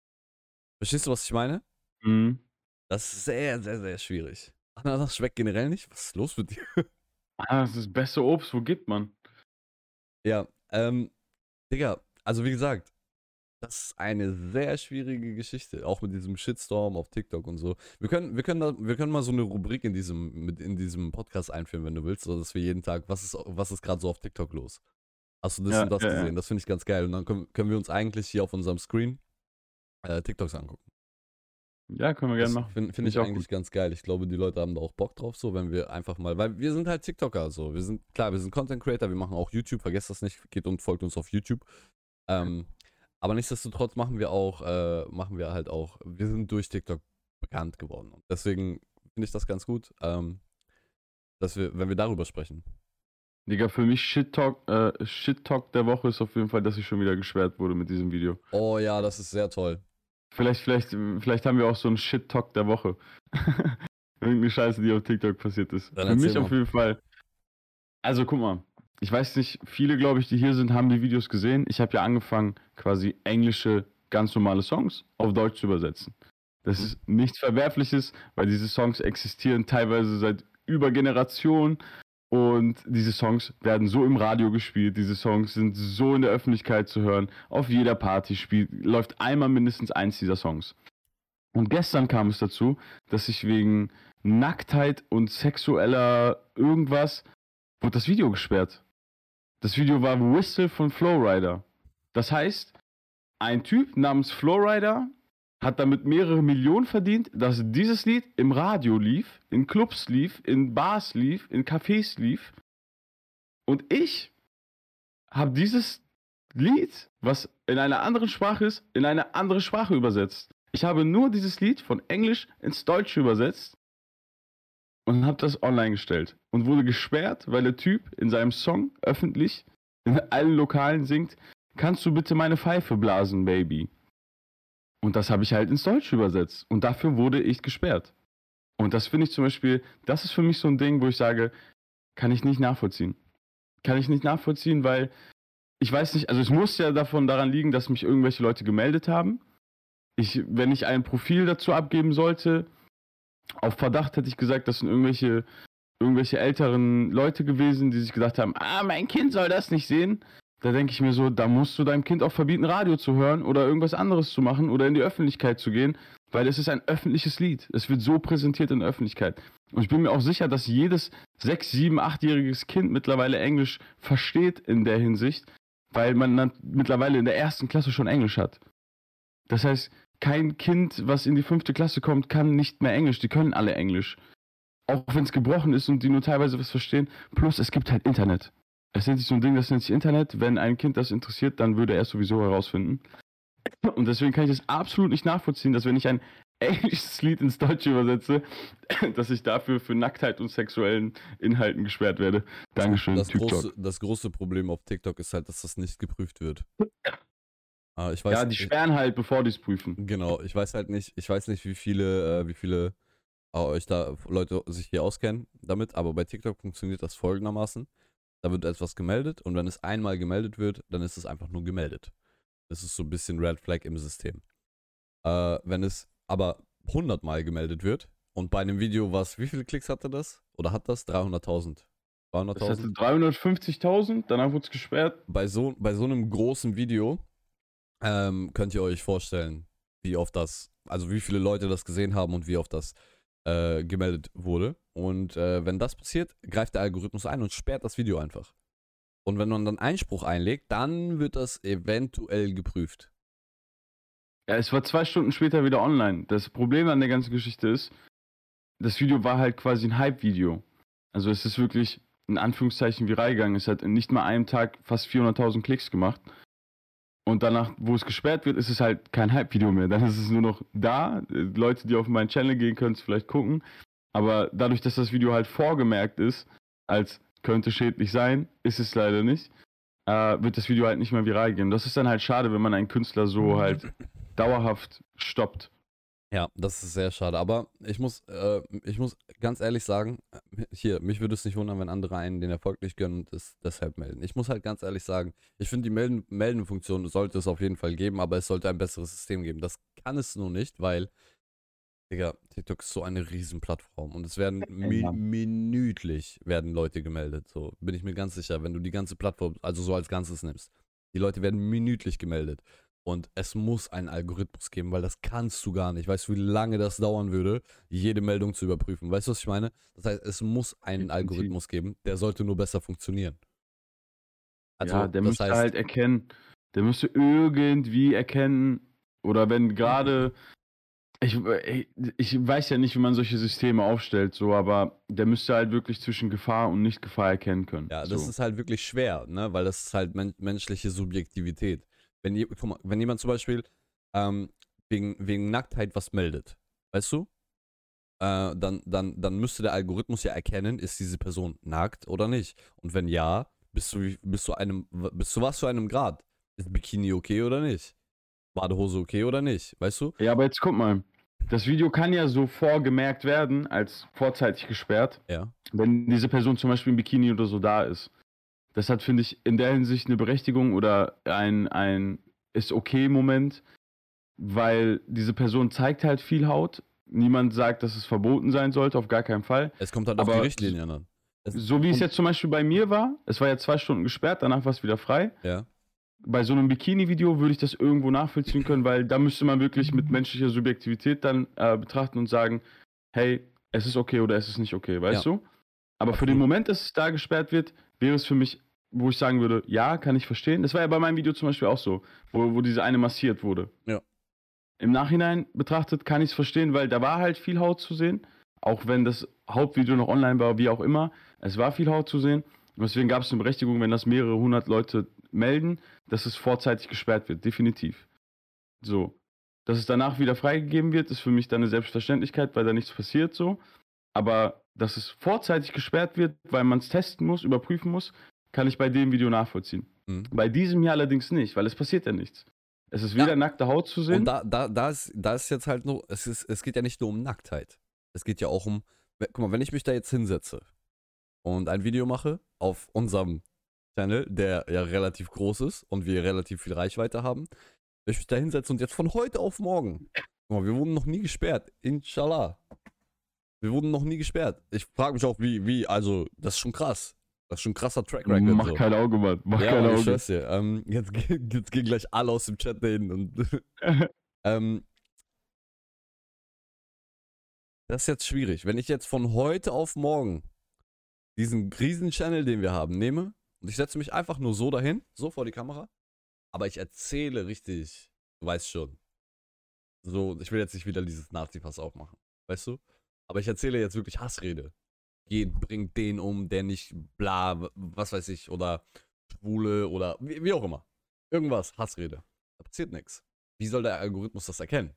Verstehst du, was ich meine? Mhm. Das ist sehr, sehr, sehr schwierig. Ananas schmeckt generell nicht. Was ist los mit dir? (laughs) Ah, das ist das beste Obst, wo gibt man? Ja, ähm, Digga, also wie gesagt, das ist eine sehr schwierige Geschichte, auch mit diesem Shitstorm auf TikTok und so. Wir können, wir können, da, wir können mal so eine Rubrik in diesem, mit, in diesem Podcast einführen, wenn du willst, so dass wir jeden Tag, was ist, was ist gerade so auf TikTok los? Hast du das ja, und das ja, gesehen? Ja. Das finde ich ganz geil. Und dann können, können wir uns eigentlich hier auf unserem Screen äh, TikToks angucken. Ja, können wir gerne machen. Finde find ich, ich eigentlich gut. ganz geil. Ich glaube, die Leute haben da auch Bock drauf, so, wenn wir einfach mal, weil wir sind halt TikToker, so. Wir sind, klar, wir sind Content Creator, wir machen auch YouTube, vergesst das nicht, geht und folgt uns auf YouTube. Ähm, aber nichtsdestotrotz machen wir auch, äh, machen wir halt auch, wir sind durch TikTok bekannt geworden. Und deswegen finde ich das ganz gut, ähm, dass wir, wenn wir darüber sprechen. Digga, für mich Shit-Talk äh, Shit -Talk der Woche ist auf jeden Fall, dass ich schon wieder gesperrt wurde mit diesem Video. Oh ja, das ist sehr toll. Vielleicht, vielleicht, vielleicht haben wir auch so einen Shit-Talk der Woche. (laughs) Irgendeine Scheiße, die auf TikTok passiert ist. Dann für mich mal. auf jeden Fall. Also guck mal, ich weiß nicht, viele, glaube ich, die hier sind, haben die Videos gesehen. Ich habe ja angefangen, quasi englische, ganz normale Songs auf Deutsch zu übersetzen. Das mhm. ist nichts Verwerfliches, weil diese Songs existieren teilweise seit über Generationen und diese Songs werden so im Radio gespielt, diese Songs sind so in der Öffentlichkeit zu hören. Auf jeder Party spielt, läuft einmal mindestens eins dieser Songs. Und gestern kam es dazu, dass ich wegen Nacktheit und sexueller irgendwas wurde das Video gesperrt. Das Video war Whistle von Flowrider. Das heißt, ein Typ namens Flowrider hat damit mehrere Millionen verdient, dass dieses Lied im Radio lief, in Clubs lief, in Bars lief, in Cafés lief. Und ich habe dieses Lied, was in einer anderen Sprache ist, in eine andere Sprache übersetzt. Ich habe nur dieses Lied von Englisch ins Deutsche übersetzt und habe das online gestellt und wurde gesperrt, weil der Typ in seinem Song öffentlich in allen Lokalen singt, kannst du bitte meine Pfeife blasen, Baby? Und das habe ich halt ins Deutsche übersetzt. Und dafür wurde ich gesperrt. Und das finde ich zum Beispiel, das ist für mich so ein Ding, wo ich sage, kann ich nicht nachvollziehen. Kann ich nicht nachvollziehen, weil ich weiß nicht, also es muss ja davon daran liegen, dass mich irgendwelche Leute gemeldet haben. Ich, wenn ich ein Profil dazu abgeben sollte, auf Verdacht hätte ich gesagt, das sind irgendwelche, irgendwelche älteren Leute gewesen, die sich gedacht haben, ah, mein Kind soll das nicht sehen. Da denke ich mir so, da musst du deinem Kind auch verbieten, Radio zu hören oder irgendwas anderes zu machen oder in die Öffentlichkeit zu gehen, weil es ist ein öffentliches Lied. Es wird so präsentiert in der Öffentlichkeit. Und ich bin mir auch sicher, dass jedes sechs, sieben, achtjähriges Kind mittlerweile Englisch versteht in der Hinsicht, weil man mittlerweile in der ersten Klasse schon Englisch hat. Das heißt, kein Kind, was in die fünfte Klasse kommt, kann nicht mehr Englisch. Die können alle Englisch. Auch wenn es gebrochen ist und die nur teilweise was verstehen. Plus, es gibt halt Internet. Es nennt sich so ein Ding, das nennt sich Internet. Wenn ein Kind das interessiert, dann würde er es sowieso herausfinden. Und deswegen kann ich das absolut nicht nachvollziehen, dass wenn ich ein (laughs) englisches Lied ins Deutsche übersetze, (laughs) dass ich dafür für Nacktheit und sexuellen Inhalten gesperrt werde. Dankeschön. Das, große, das große Problem auf TikTok ist halt, dass das nicht geprüft wird. (laughs) Ah, ich weiß, ja, die sperren halt, bevor die es prüfen. Genau, ich weiß halt nicht, ich weiß nicht, wie viele, äh, wie viele äh, euch da Leute sich hier auskennen damit, aber bei TikTok funktioniert das folgendermaßen. Da wird etwas gemeldet und wenn es einmal gemeldet wird, dann ist es einfach nur gemeldet. Das ist so ein bisschen Red Flag im System. Äh, wenn es aber 100 Mal gemeldet wird und bei einem Video, was, wie viele Klicks hatte das? Oder hat das? 300.000? 300.000? 350.000, danach wurde es gesperrt. Bei so, bei so einem großen Video ähm, könnt ihr euch vorstellen, wie oft das, also wie viele Leute das gesehen haben und wie oft das äh, gemeldet wurde. Und äh, wenn das passiert, greift der Algorithmus ein und sperrt das Video einfach. Und wenn man dann Einspruch einlegt, dann wird das eventuell geprüft. Ja, es war zwei Stunden später wieder online. Das Problem an der ganzen Geschichte ist, das Video war halt quasi ein Hype-Video. Also es ist wirklich in Anführungszeichen viral gegangen. Es hat in nicht mal einem Tag fast 400.000 Klicks gemacht. Und danach, wo es gesperrt wird, ist es halt kein Hype-Video mehr. Dann ist es nur noch da. Leute, die auf meinen Channel gehen, können es vielleicht gucken. Aber dadurch, dass das Video halt vorgemerkt ist, als könnte schädlich sein, ist es leider nicht, äh, wird das Video halt nicht mehr viral gehen. Das ist dann halt schade, wenn man einen Künstler so (laughs) halt dauerhaft stoppt. Ja, das ist sehr schade. Aber ich muss, äh, ich muss ganz ehrlich sagen, hier, mich würde es nicht wundern, wenn andere einen den Erfolg nicht gönnen und es deshalb melden. Ich muss halt ganz ehrlich sagen, ich finde, die Melden Meldenfunktion sollte es auf jeden Fall geben, aber es sollte ein besseres System geben. Das kann es nur nicht, weil, Digga, TikTok ist so eine Riesenplattform und es werden mi minütlich werden Leute gemeldet. So bin ich mir ganz sicher, wenn du die ganze Plattform, also so als Ganzes nimmst. Die Leute werden minütlich gemeldet. Und es muss einen Algorithmus geben, weil das kannst du gar nicht. Weißt du, wie lange das dauern würde, jede Meldung zu überprüfen? Weißt du, was ich meine? Das heißt, es muss einen Algorithmus geben, der sollte nur besser funktionieren. Also, ja, der müsste heißt, halt erkennen, der müsste irgendwie erkennen, oder wenn gerade, ich, ich weiß ja nicht, wie man solche Systeme aufstellt, so, aber der müsste halt wirklich zwischen Gefahr und Nicht-Gefahr erkennen können. Ja, das so. ist halt wirklich schwer, ne? Weil das ist halt men menschliche Subjektivität wenn, mal, wenn jemand zum Beispiel ähm, wegen, wegen Nacktheit was meldet, weißt du? Äh, dann, dann, dann müsste der Algorithmus ja erkennen, ist diese Person nackt oder nicht. Und wenn ja, bist du, bist du einem, bist du was zu einem Grad? Ist Bikini okay oder nicht? Badehose okay oder nicht? Weißt du? Ja, aber jetzt guck mal. Das Video kann ja so vorgemerkt werden, als vorzeitig gesperrt. Ja. Wenn diese Person zum Beispiel im Bikini oder so da ist. Das hat, finde ich, in der Hinsicht eine Berechtigung oder ein, ein ist okay Moment, weil diese Person zeigt halt viel Haut. Niemand sagt, dass es verboten sein sollte, auf gar keinen Fall. Es kommt halt Aber auf die Richtlinien an. Es so wie es jetzt zum Beispiel bei mir war, es war ja zwei Stunden gesperrt, danach war es wieder frei. Ja. Bei so einem Bikini-Video würde ich das irgendwo nachvollziehen können, weil da müsste man wirklich mit menschlicher Subjektivität dann äh, betrachten und sagen, hey, es ist okay oder es ist nicht okay, weißt ja. du? Aber für den Moment, dass es da gesperrt wird, wäre es für mich wo ich sagen würde, ja, kann ich verstehen. Das war ja bei meinem Video zum Beispiel auch so, wo, wo diese eine massiert wurde. Ja. Im Nachhinein betrachtet kann ich es verstehen, weil da war halt viel Haut zu sehen. Auch wenn das Hauptvideo noch online war, wie auch immer. Es war viel Haut zu sehen. Und deswegen gab es eine Berechtigung, wenn das mehrere hundert Leute melden, dass es vorzeitig gesperrt wird. Definitiv. So. Dass es danach wieder freigegeben wird, ist für mich dann eine Selbstverständlichkeit, weil da nichts passiert so. Aber dass es vorzeitig gesperrt wird, weil man es testen muss, überprüfen muss, kann ich bei dem Video nachvollziehen. Mhm. Bei diesem hier allerdings nicht, weil es passiert ja nichts. Es ist weder ja. nackte Haut zu sehen. Und da, da, da, ist, da ist jetzt halt nur, es, ist, es geht ja nicht nur um Nacktheit. Es geht ja auch um, guck mal, wenn ich mich da jetzt hinsetze und ein Video mache auf unserem Channel, der ja relativ groß ist und wir relativ viel Reichweite haben, wenn ich mich da hinsetze und jetzt von heute auf morgen, guck mal, wir wurden noch nie gesperrt, inshallah. Wir wurden noch nie gesperrt. Ich frage mich auch, wie, wie, also, das ist schon krass. Das ist schon ein krasser Track Record. Mach so. kein Auge, Mann. Mach ja, kein Auge. Ich dir. Ähm, jetzt, (laughs) jetzt gehen gleich alle aus dem Chat dahin und. (laughs) ähm, das ist jetzt schwierig. Wenn ich jetzt von heute auf morgen diesen Riesen-Channel, den wir haben, nehme und ich setze mich einfach nur so dahin, so vor die Kamera, aber ich erzähle richtig, du weißt schon. So, ich will jetzt nicht wieder dieses Nazi-Pass aufmachen, weißt du? Aber ich erzähle jetzt wirklich Hassrede geht, bringt den um, der nicht bla, was weiß ich, oder Schwule oder wie, wie auch immer. Irgendwas, Hassrede. Da passiert nichts. Wie soll der Algorithmus das erkennen?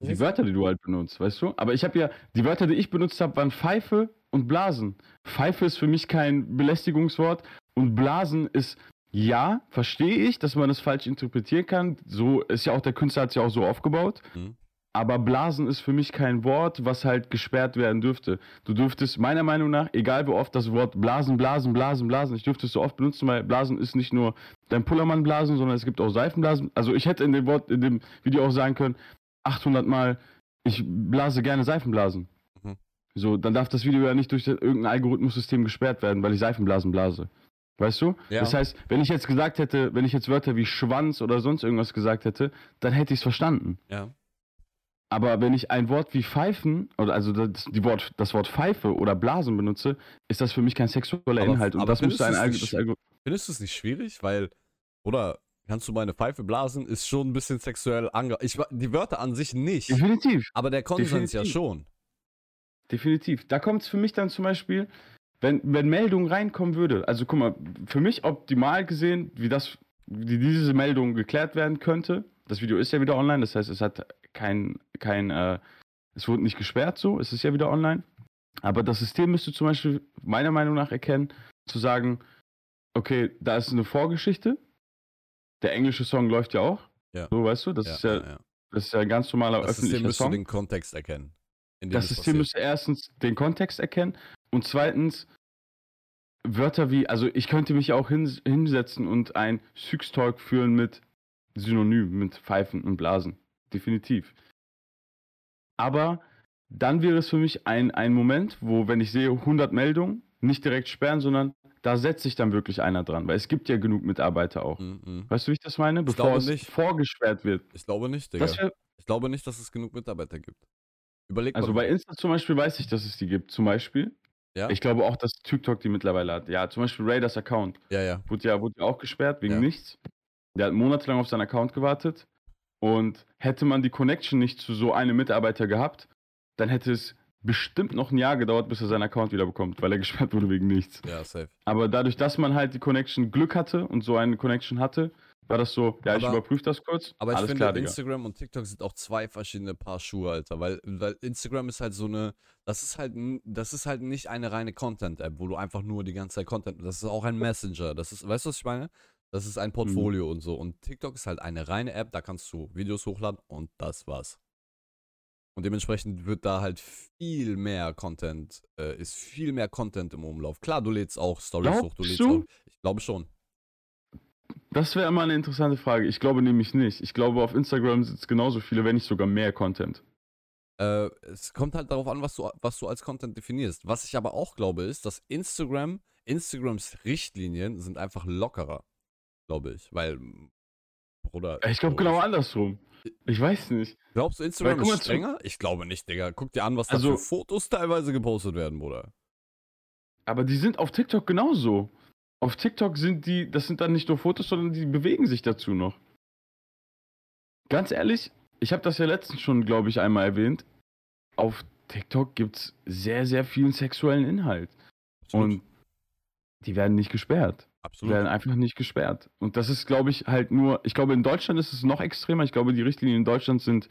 Die Wörter, die du halt benutzt, weißt du? Aber ich habe ja, die Wörter, die ich benutzt habe, waren Pfeife und Blasen. Pfeife ist für mich kein Belästigungswort und Blasen ist, ja, verstehe ich, dass man das falsch interpretieren kann. So ist ja auch, der Künstler hat es ja auch so aufgebaut. Mhm. Aber Blasen ist für mich kein Wort, was halt gesperrt werden dürfte. Du dürftest meiner Meinung nach, egal wie oft das Wort Blasen, Blasen, Blasen, Blasen, ich dürfte es so oft benutzen, weil Blasen ist nicht nur dein Pullermann Blasen, sondern es gibt auch Seifenblasen. Also ich hätte in dem Wort, in dem Video auch sagen können, 800 Mal, ich blase gerne Seifenblasen. Mhm. So, dann darf das Video ja nicht durch irgendein Algorithmussystem gesperrt werden, weil ich Seifenblasen blase. Weißt du? Ja. Das heißt, wenn ich jetzt gesagt hätte, wenn ich jetzt Wörter wie Schwanz oder sonst irgendwas gesagt hätte, dann hätte ich es verstanden. Ja. Aber wenn ich ein Wort wie Pfeifen, oder also das, die Wort, das Wort Pfeife oder Blasen benutze, ist das für mich kein sexueller aber, Inhalt. Und das müsste ein. Findest du es nicht schwierig? Weil, oder kannst du meine Pfeife blasen, ist schon ein bisschen sexuell ange. Ich, die Wörter an sich nicht. Definitiv. Aber der Konsens Definitiv. ja schon. Definitiv. Da kommt es für mich dann zum Beispiel, wenn, wenn Meldung reinkommen würde. Also guck mal, für mich optimal gesehen, wie das, wie diese Meldung geklärt werden könnte. Das Video ist ja wieder online, das heißt, es hat kein, kein äh, es wurde nicht gesperrt so, es ist ja wieder online. Aber das System müsste zum Beispiel meiner Meinung nach erkennen, zu sagen, okay, da ist eine Vorgeschichte. Der englische Song läuft ja auch. Ja. So, weißt du, das ja, ist ja, ja, das ist ja ein ganz normaler das öffentlicher System müsste den Kontext erkennen. Das System müsste erstens den Kontext erkennen und zweitens Wörter wie, also ich könnte mich auch hinsetzen und ein Syx-Talk führen mit Synonym, mit Pfeifen und Blasen definitiv. Aber dann wäre es für mich ein, ein Moment, wo, wenn ich sehe 100 Meldungen, nicht direkt sperren, sondern da setzt sich dann wirklich einer dran, weil es gibt ja genug Mitarbeiter auch. Mm -mm. Weißt du, wie ich das meine? Bevor es nicht. vorgesperrt wird. Ich glaube nicht, Digga. Wär, ich glaube nicht, dass es genug Mitarbeiter gibt. Überleg Also mal. bei Insta zum Beispiel weiß ich, dass es die gibt. Zum Beispiel. Ja? Ich glaube auch, dass TikTok die mittlerweile hat. Ja, zum Beispiel Raiders Account. Ja, ja. Wurde ja, wurde ja auch gesperrt wegen ja. nichts. Der hat monatelang auf seinen Account gewartet. Und hätte man die Connection nicht zu so einem Mitarbeiter gehabt, dann hätte es bestimmt noch ein Jahr gedauert, bis er seinen Account wieder bekommt, weil er (laughs) gesperrt wurde wegen nichts. Ja, safe. Aber dadurch, dass man halt die Connection Glück hatte und so eine Connection hatte, war das so, ja, aber, ich überprüfe das kurz. Aber ich Alles finde, klar, Instagram und TikTok sind auch zwei verschiedene Paar Schuhe, Alter. Weil, weil Instagram ist halt so eine, das ist halt, das ist halt nicht eine reine Content-App, wo du einfach nur die ganze Zeit Content, das ist auch ein Messenger. Das ist, weißt du, was ich meine? Das ist ein mhm. Portfolio mhm. und so. Und TikTok ist halt eine reine App, da kannst du Videos hochladen und das war's. Und dementsprechend wird da halt viel mehr Content, äh, ist viel mehr Content im Umlauf. Klar, du lädst auch Stories hoch, du lädst du? auch. Ich glaube schon. Das wäre immer eine interessante Frage. Ich glaube nämlich nicht. Ich glaube, auf Instagram sind es genauso viele, wenn nicht sogar mehr Content. Äh, es kommt halt darauf an, was du, was du als Content definierst. Was ich aber auch glaube, ist, dass Instagram, Instagrams Richtlinien sind einfach lockerer glaube ich. Weil, Bruder. Ich glaube genau andersrum. Ich weiß nicht. Glaubst du, Instagram Weil, ist strenger? Ich glaube nicht, Digga. Guck dir an, was also, da für Fotos teilweise gepostet werden, Bruder. Aber die sind auf TikTok genauso. Auf TikTok sind die, das sind dann nicht nur Fotos, sondern die bewegen sich dazu noch. Ganz ehrlich, ich habe das ja letztens schon, glaube ich, einmal erwähnt. Auf TikTok gibt es sehr, sehr viel sexuellen Inhalt. Und die werden nicht gesperrt. Absolut. Die werden einfach nicht gesperrt. Und das ist, glaube ich, halt nur, ich glaube, in Deutschland ist es noch extremer. Ich glaube, die Richtlinien in Deutschland sind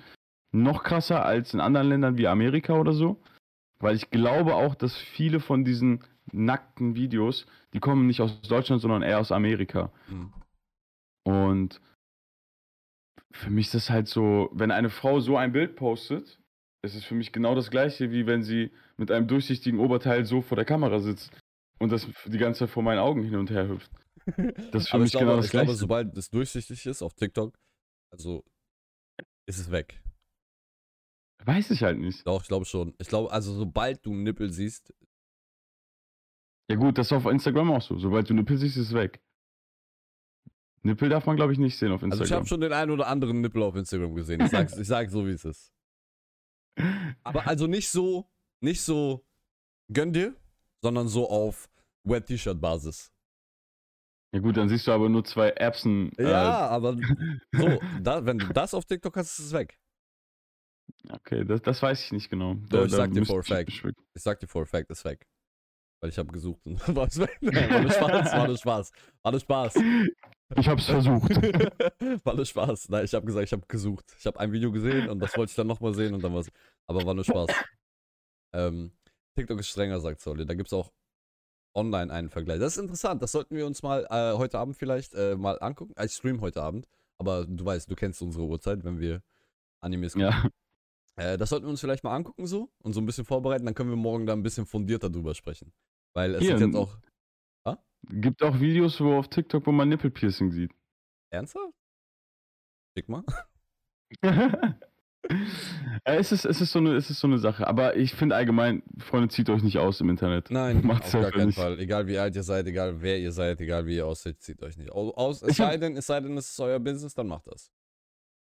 noch krasser als in anderen Ländern wie Amerika oder so. Weil ich glaube auch, dass viele von diesen nackten Videos, die kommen nicht aus Deutschland, sondern eher aus Amerika. Mhm. Und für mich ist das halt so, wenn eine Frau so ein Bild postet, ist es für mich genau das gleiche, wie wenn sie mit einem durchsichtigen Oberteil so vor der Kamera sitzt und das die ganze Zeit vor meinen Augen hin und her hüpft. Das ist für mich glaube, genau das ich gleiche. Ich glaube, sobald es durchsichtig ist auf TikTok, also ist es weg. Weiß ich halt nicht. Doch, ich glaube schon. Ich glaube, also sobald du Nippel siehst. Ja gut, das ist auf Instagram auch so. Sobald du Nippel siehst, ist es weg. Nippel darf man, glaube ich, nicht sehen auf Instagram. Also ich habe schon den einen oder anderen Nippel auf Instagram gesehen. Ich sage ich sag so, wie es ist. (laughs) Aber also nicht so, nicht so, gönn dir, sondern so auf Wet-T-Shirt-Basis. Ja gut, dann siehst du aber nur zwei Erbsen. Äh ja, aber so, (laughs) da, wenn du das auf TikTok hast, ist es weg. Okay, das, das weiß ich nicht genau. Da, Doch, ich sag dir for a fact. Ich, sag dir for a fact, ist weg. Weil ich habe gesucht und (laughs) war es weg. (laughs) war nur Spaß, war nur Spaß. War nur Spaß. Ich hab's versucht. war nur Spaß. Nein, ich habe gesagt, ich habe gesucht. Ich habe ein Video gesehen und das wollte ich dann nochmal sehen und dann war's. Aber war nur Spaß. Ähm, TikTok ist strenger, sagt Solly. Da gibt's auch online einen Vergleich. Das ist interessant. Das sollten wir uns mal äh, heute Abend vielleicht äh, mal angucken. Ich stream heute Abend. Aber du weißt, du kennst unsere Uhrzeit, wenn wir Animes gucken. Ja. Äh, das sollten wir uns vielleicht mal angucken so und so ein bisschen vorbereiten. Dann können wir morgen da ein bisschen fundierter drüber sprechen. Weil es Hier, jetzt auch. Ah? Gibt auch Videos wo auf TikTok, wo man Nippelpiercing sieht. Ernsthaft? Schick mal. (laughs) (laughs) es, ist, es, ist so eine, es ist so eine Sache. Aber ich finde allgemein, Freunde, zieht euch nicht aus im Internet. Nein, (laughs) Macht's auf gar keinen nicht. Fall. Egal wie alt ihr seid, egal wer ihr seid, egal wie ihr aussieht, zieht euch nicht aus. Es sei denn, es sei denn, es ist euer Business, dann macht das.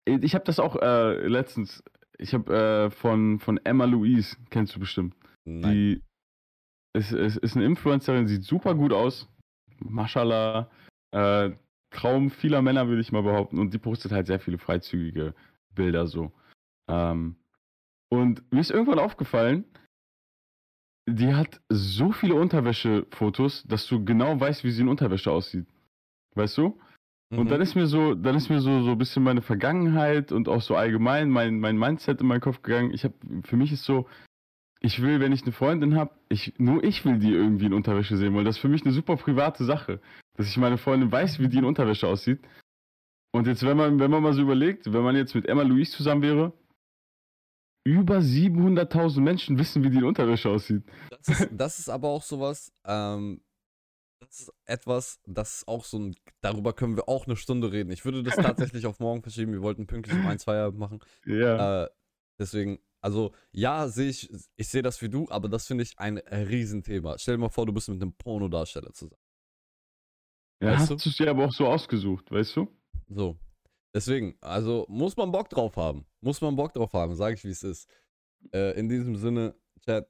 Ich habe das auch äh, letztens. Ich habe äh, von, von Emma Louise, kennst du bestimmt. Nein. Die ist, ist, ist eine Influencerin, sieht super gut aus. Mashallah. Äh, Traum vieler Männer, würde ich mal behaupten. Und die postet halt sehr viele freizügige Bilder so. Ähm, und mir ist irgendwann aufgefallen, die hat so viele Unterwäschefotos, dass du genau weißt, wie sie in Unterwäsche aussieht. Weißt du? Mhm. Und dann ist mir so, dann ist mir so, so ein bisschen meine Vergangenheit und auch so allgemein mein, mein Mindset in meinen Kopf gegangen. Ich habe, für mich ist so, ich will, wenn ich eine Freundin habe, ich, nur ich will die irgendwie in Unterwäsche sehen, weil das ist für mich eine super private Sache, dass ich meine Freundin weiß, wie die in Unterwäsche aussieht. Und jetzt, wenn man, wenn man mal so überlegt, wenn man jetzt mit Emma Louise zusammen wäre, über 700.000 Menschen wissen, wie die Unterwäsche aussieht. Das ist, das ist aber auch sowas, ähm, das ist etwas, das ist auch so ein, darüber können wir auch eine Stunde reden. Ich würde das (laughs) tatsächlich auf morgen verschieben. Wir wollten pünktlich um ein, zwei machen. Ja. Äh, deswegen, also ja, sehe ich, ich sehe das wie du, aber das finde ich ein Riesenthema. Stell dir mal vor, du bist mit einem Pornodarsteller zusammen. Ja, weißt hast du es dir aber auch so ausgesucht, weißt du? So. Deswegen, also muss man Bock drauf haben. Muss man Bock drauf haben, sage ich wie es ist. Äh, in diesem Sinne, Chat,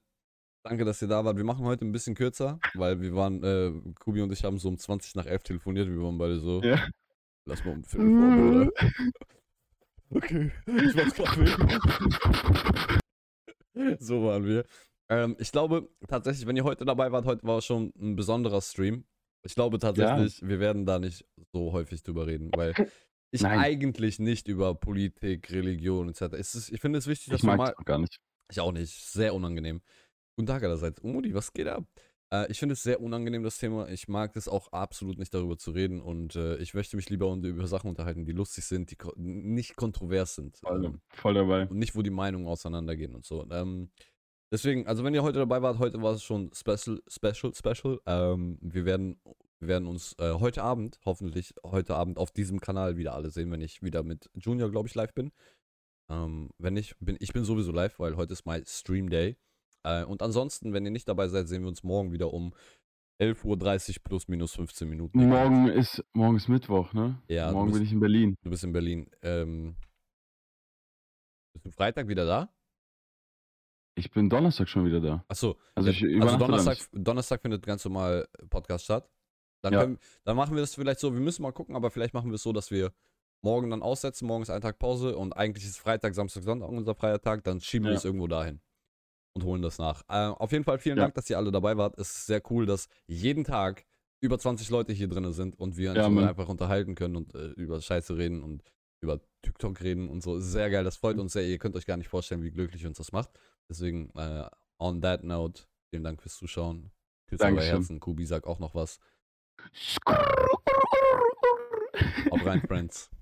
danke, dass ihr da wart. Wir machen heute ein bisschen kürzer, weil wir waren, äh, Kubi und ich haben so um 20 nach 11 telefoniert. Wir waren beide so. Ja. Lass mal um Viertel vor, Bruder. Okay, ich mach's grad (laughs) So waren wir. Ähm, ich glaube tatsächlich, wenn ihr heute dabei wart, heute war schon ein besonderer Stream. Ich glaube tatsächlich, ja. wir werden da nicht so häufig drüber reden, weil (laughs) ich Nein. eigentlich nicht über Politik, Religion etc. Ist, ich finde es wichtig, dass ich wir mal. Gar nicht. Ich auch nicht. Sehr unangenehm. Guten Tag allerseits. Umudi, was geht ab? Äh, ich finde es sehr unangenehm, das Thema. Ich mag es auch absolut nicht darüber zu reden und äh, ich möchte mich lieber über Sachen unterhalten, die lustig sind, die nicht kontrovers sind. Voll, ähm, voll dabei. Und nicht, wo die Meinungen auseinandergehen und so. Ähm, deswegen, also wenn ihr heute dabei wart, heute war es schon special, special, special. Ähm, wir werden wir werden uns äh, heute Abend, hoffentlich heute Abend auf diesem Kanal wieder alle sehen, wenn ich wieder mit Junior, glaube ich, live bin. Ähm, wenn nicht, bin ich bin sowieso live, weil heute ist mein Stream Day. Äh, und ansonsten, wenn ihr nicht dabei seid, sehen wir uns morgen wieder um 11.30 Uhr plus minus 15 Minuten. Morgen ist, morgen ist Mittwoch, ne? Ja. Morgen bist, bin ich in Berlin. Du bist in Berlin. Ähm, bist du Freitag wieder da? Ich bin Donnerstag schon wieder da. Achso, also, ich also Donnerstag, Donnerstag findet ganz normal Podcast statt. Dann, ja. können, dann machen wir das vielleicht so, wir müssen mal gucken, aber vielleicht machen wir es so, dass wir morgen dann aussetzen, morgen ist ein Tag Pause und eigentlich ist Freitag, Samstag, Sonntag unser freier Tag, dann schieben ja. wir es irgendwo dahin und holen das nach. Äh, auf jeden Fall vielen ja. Dank, dass ihr alle dabei wart. Es ist sehr cool, dass jeden Tag über 20 Leute hier drin sind und wir uns ja, einfach unterhalten können und äh, über Scheiße reden und über TikTok reden und so. Sehr geil, das freut uns sehr. Ihr könnt euch gar nicht vorstellen, wie glücklich uns das macht. Deswegen, äh, on that note, vielen Dank fürs Zuschauen. Küsse euer Herzen. Kubi sagt auch noch was. Auf rein, Friends.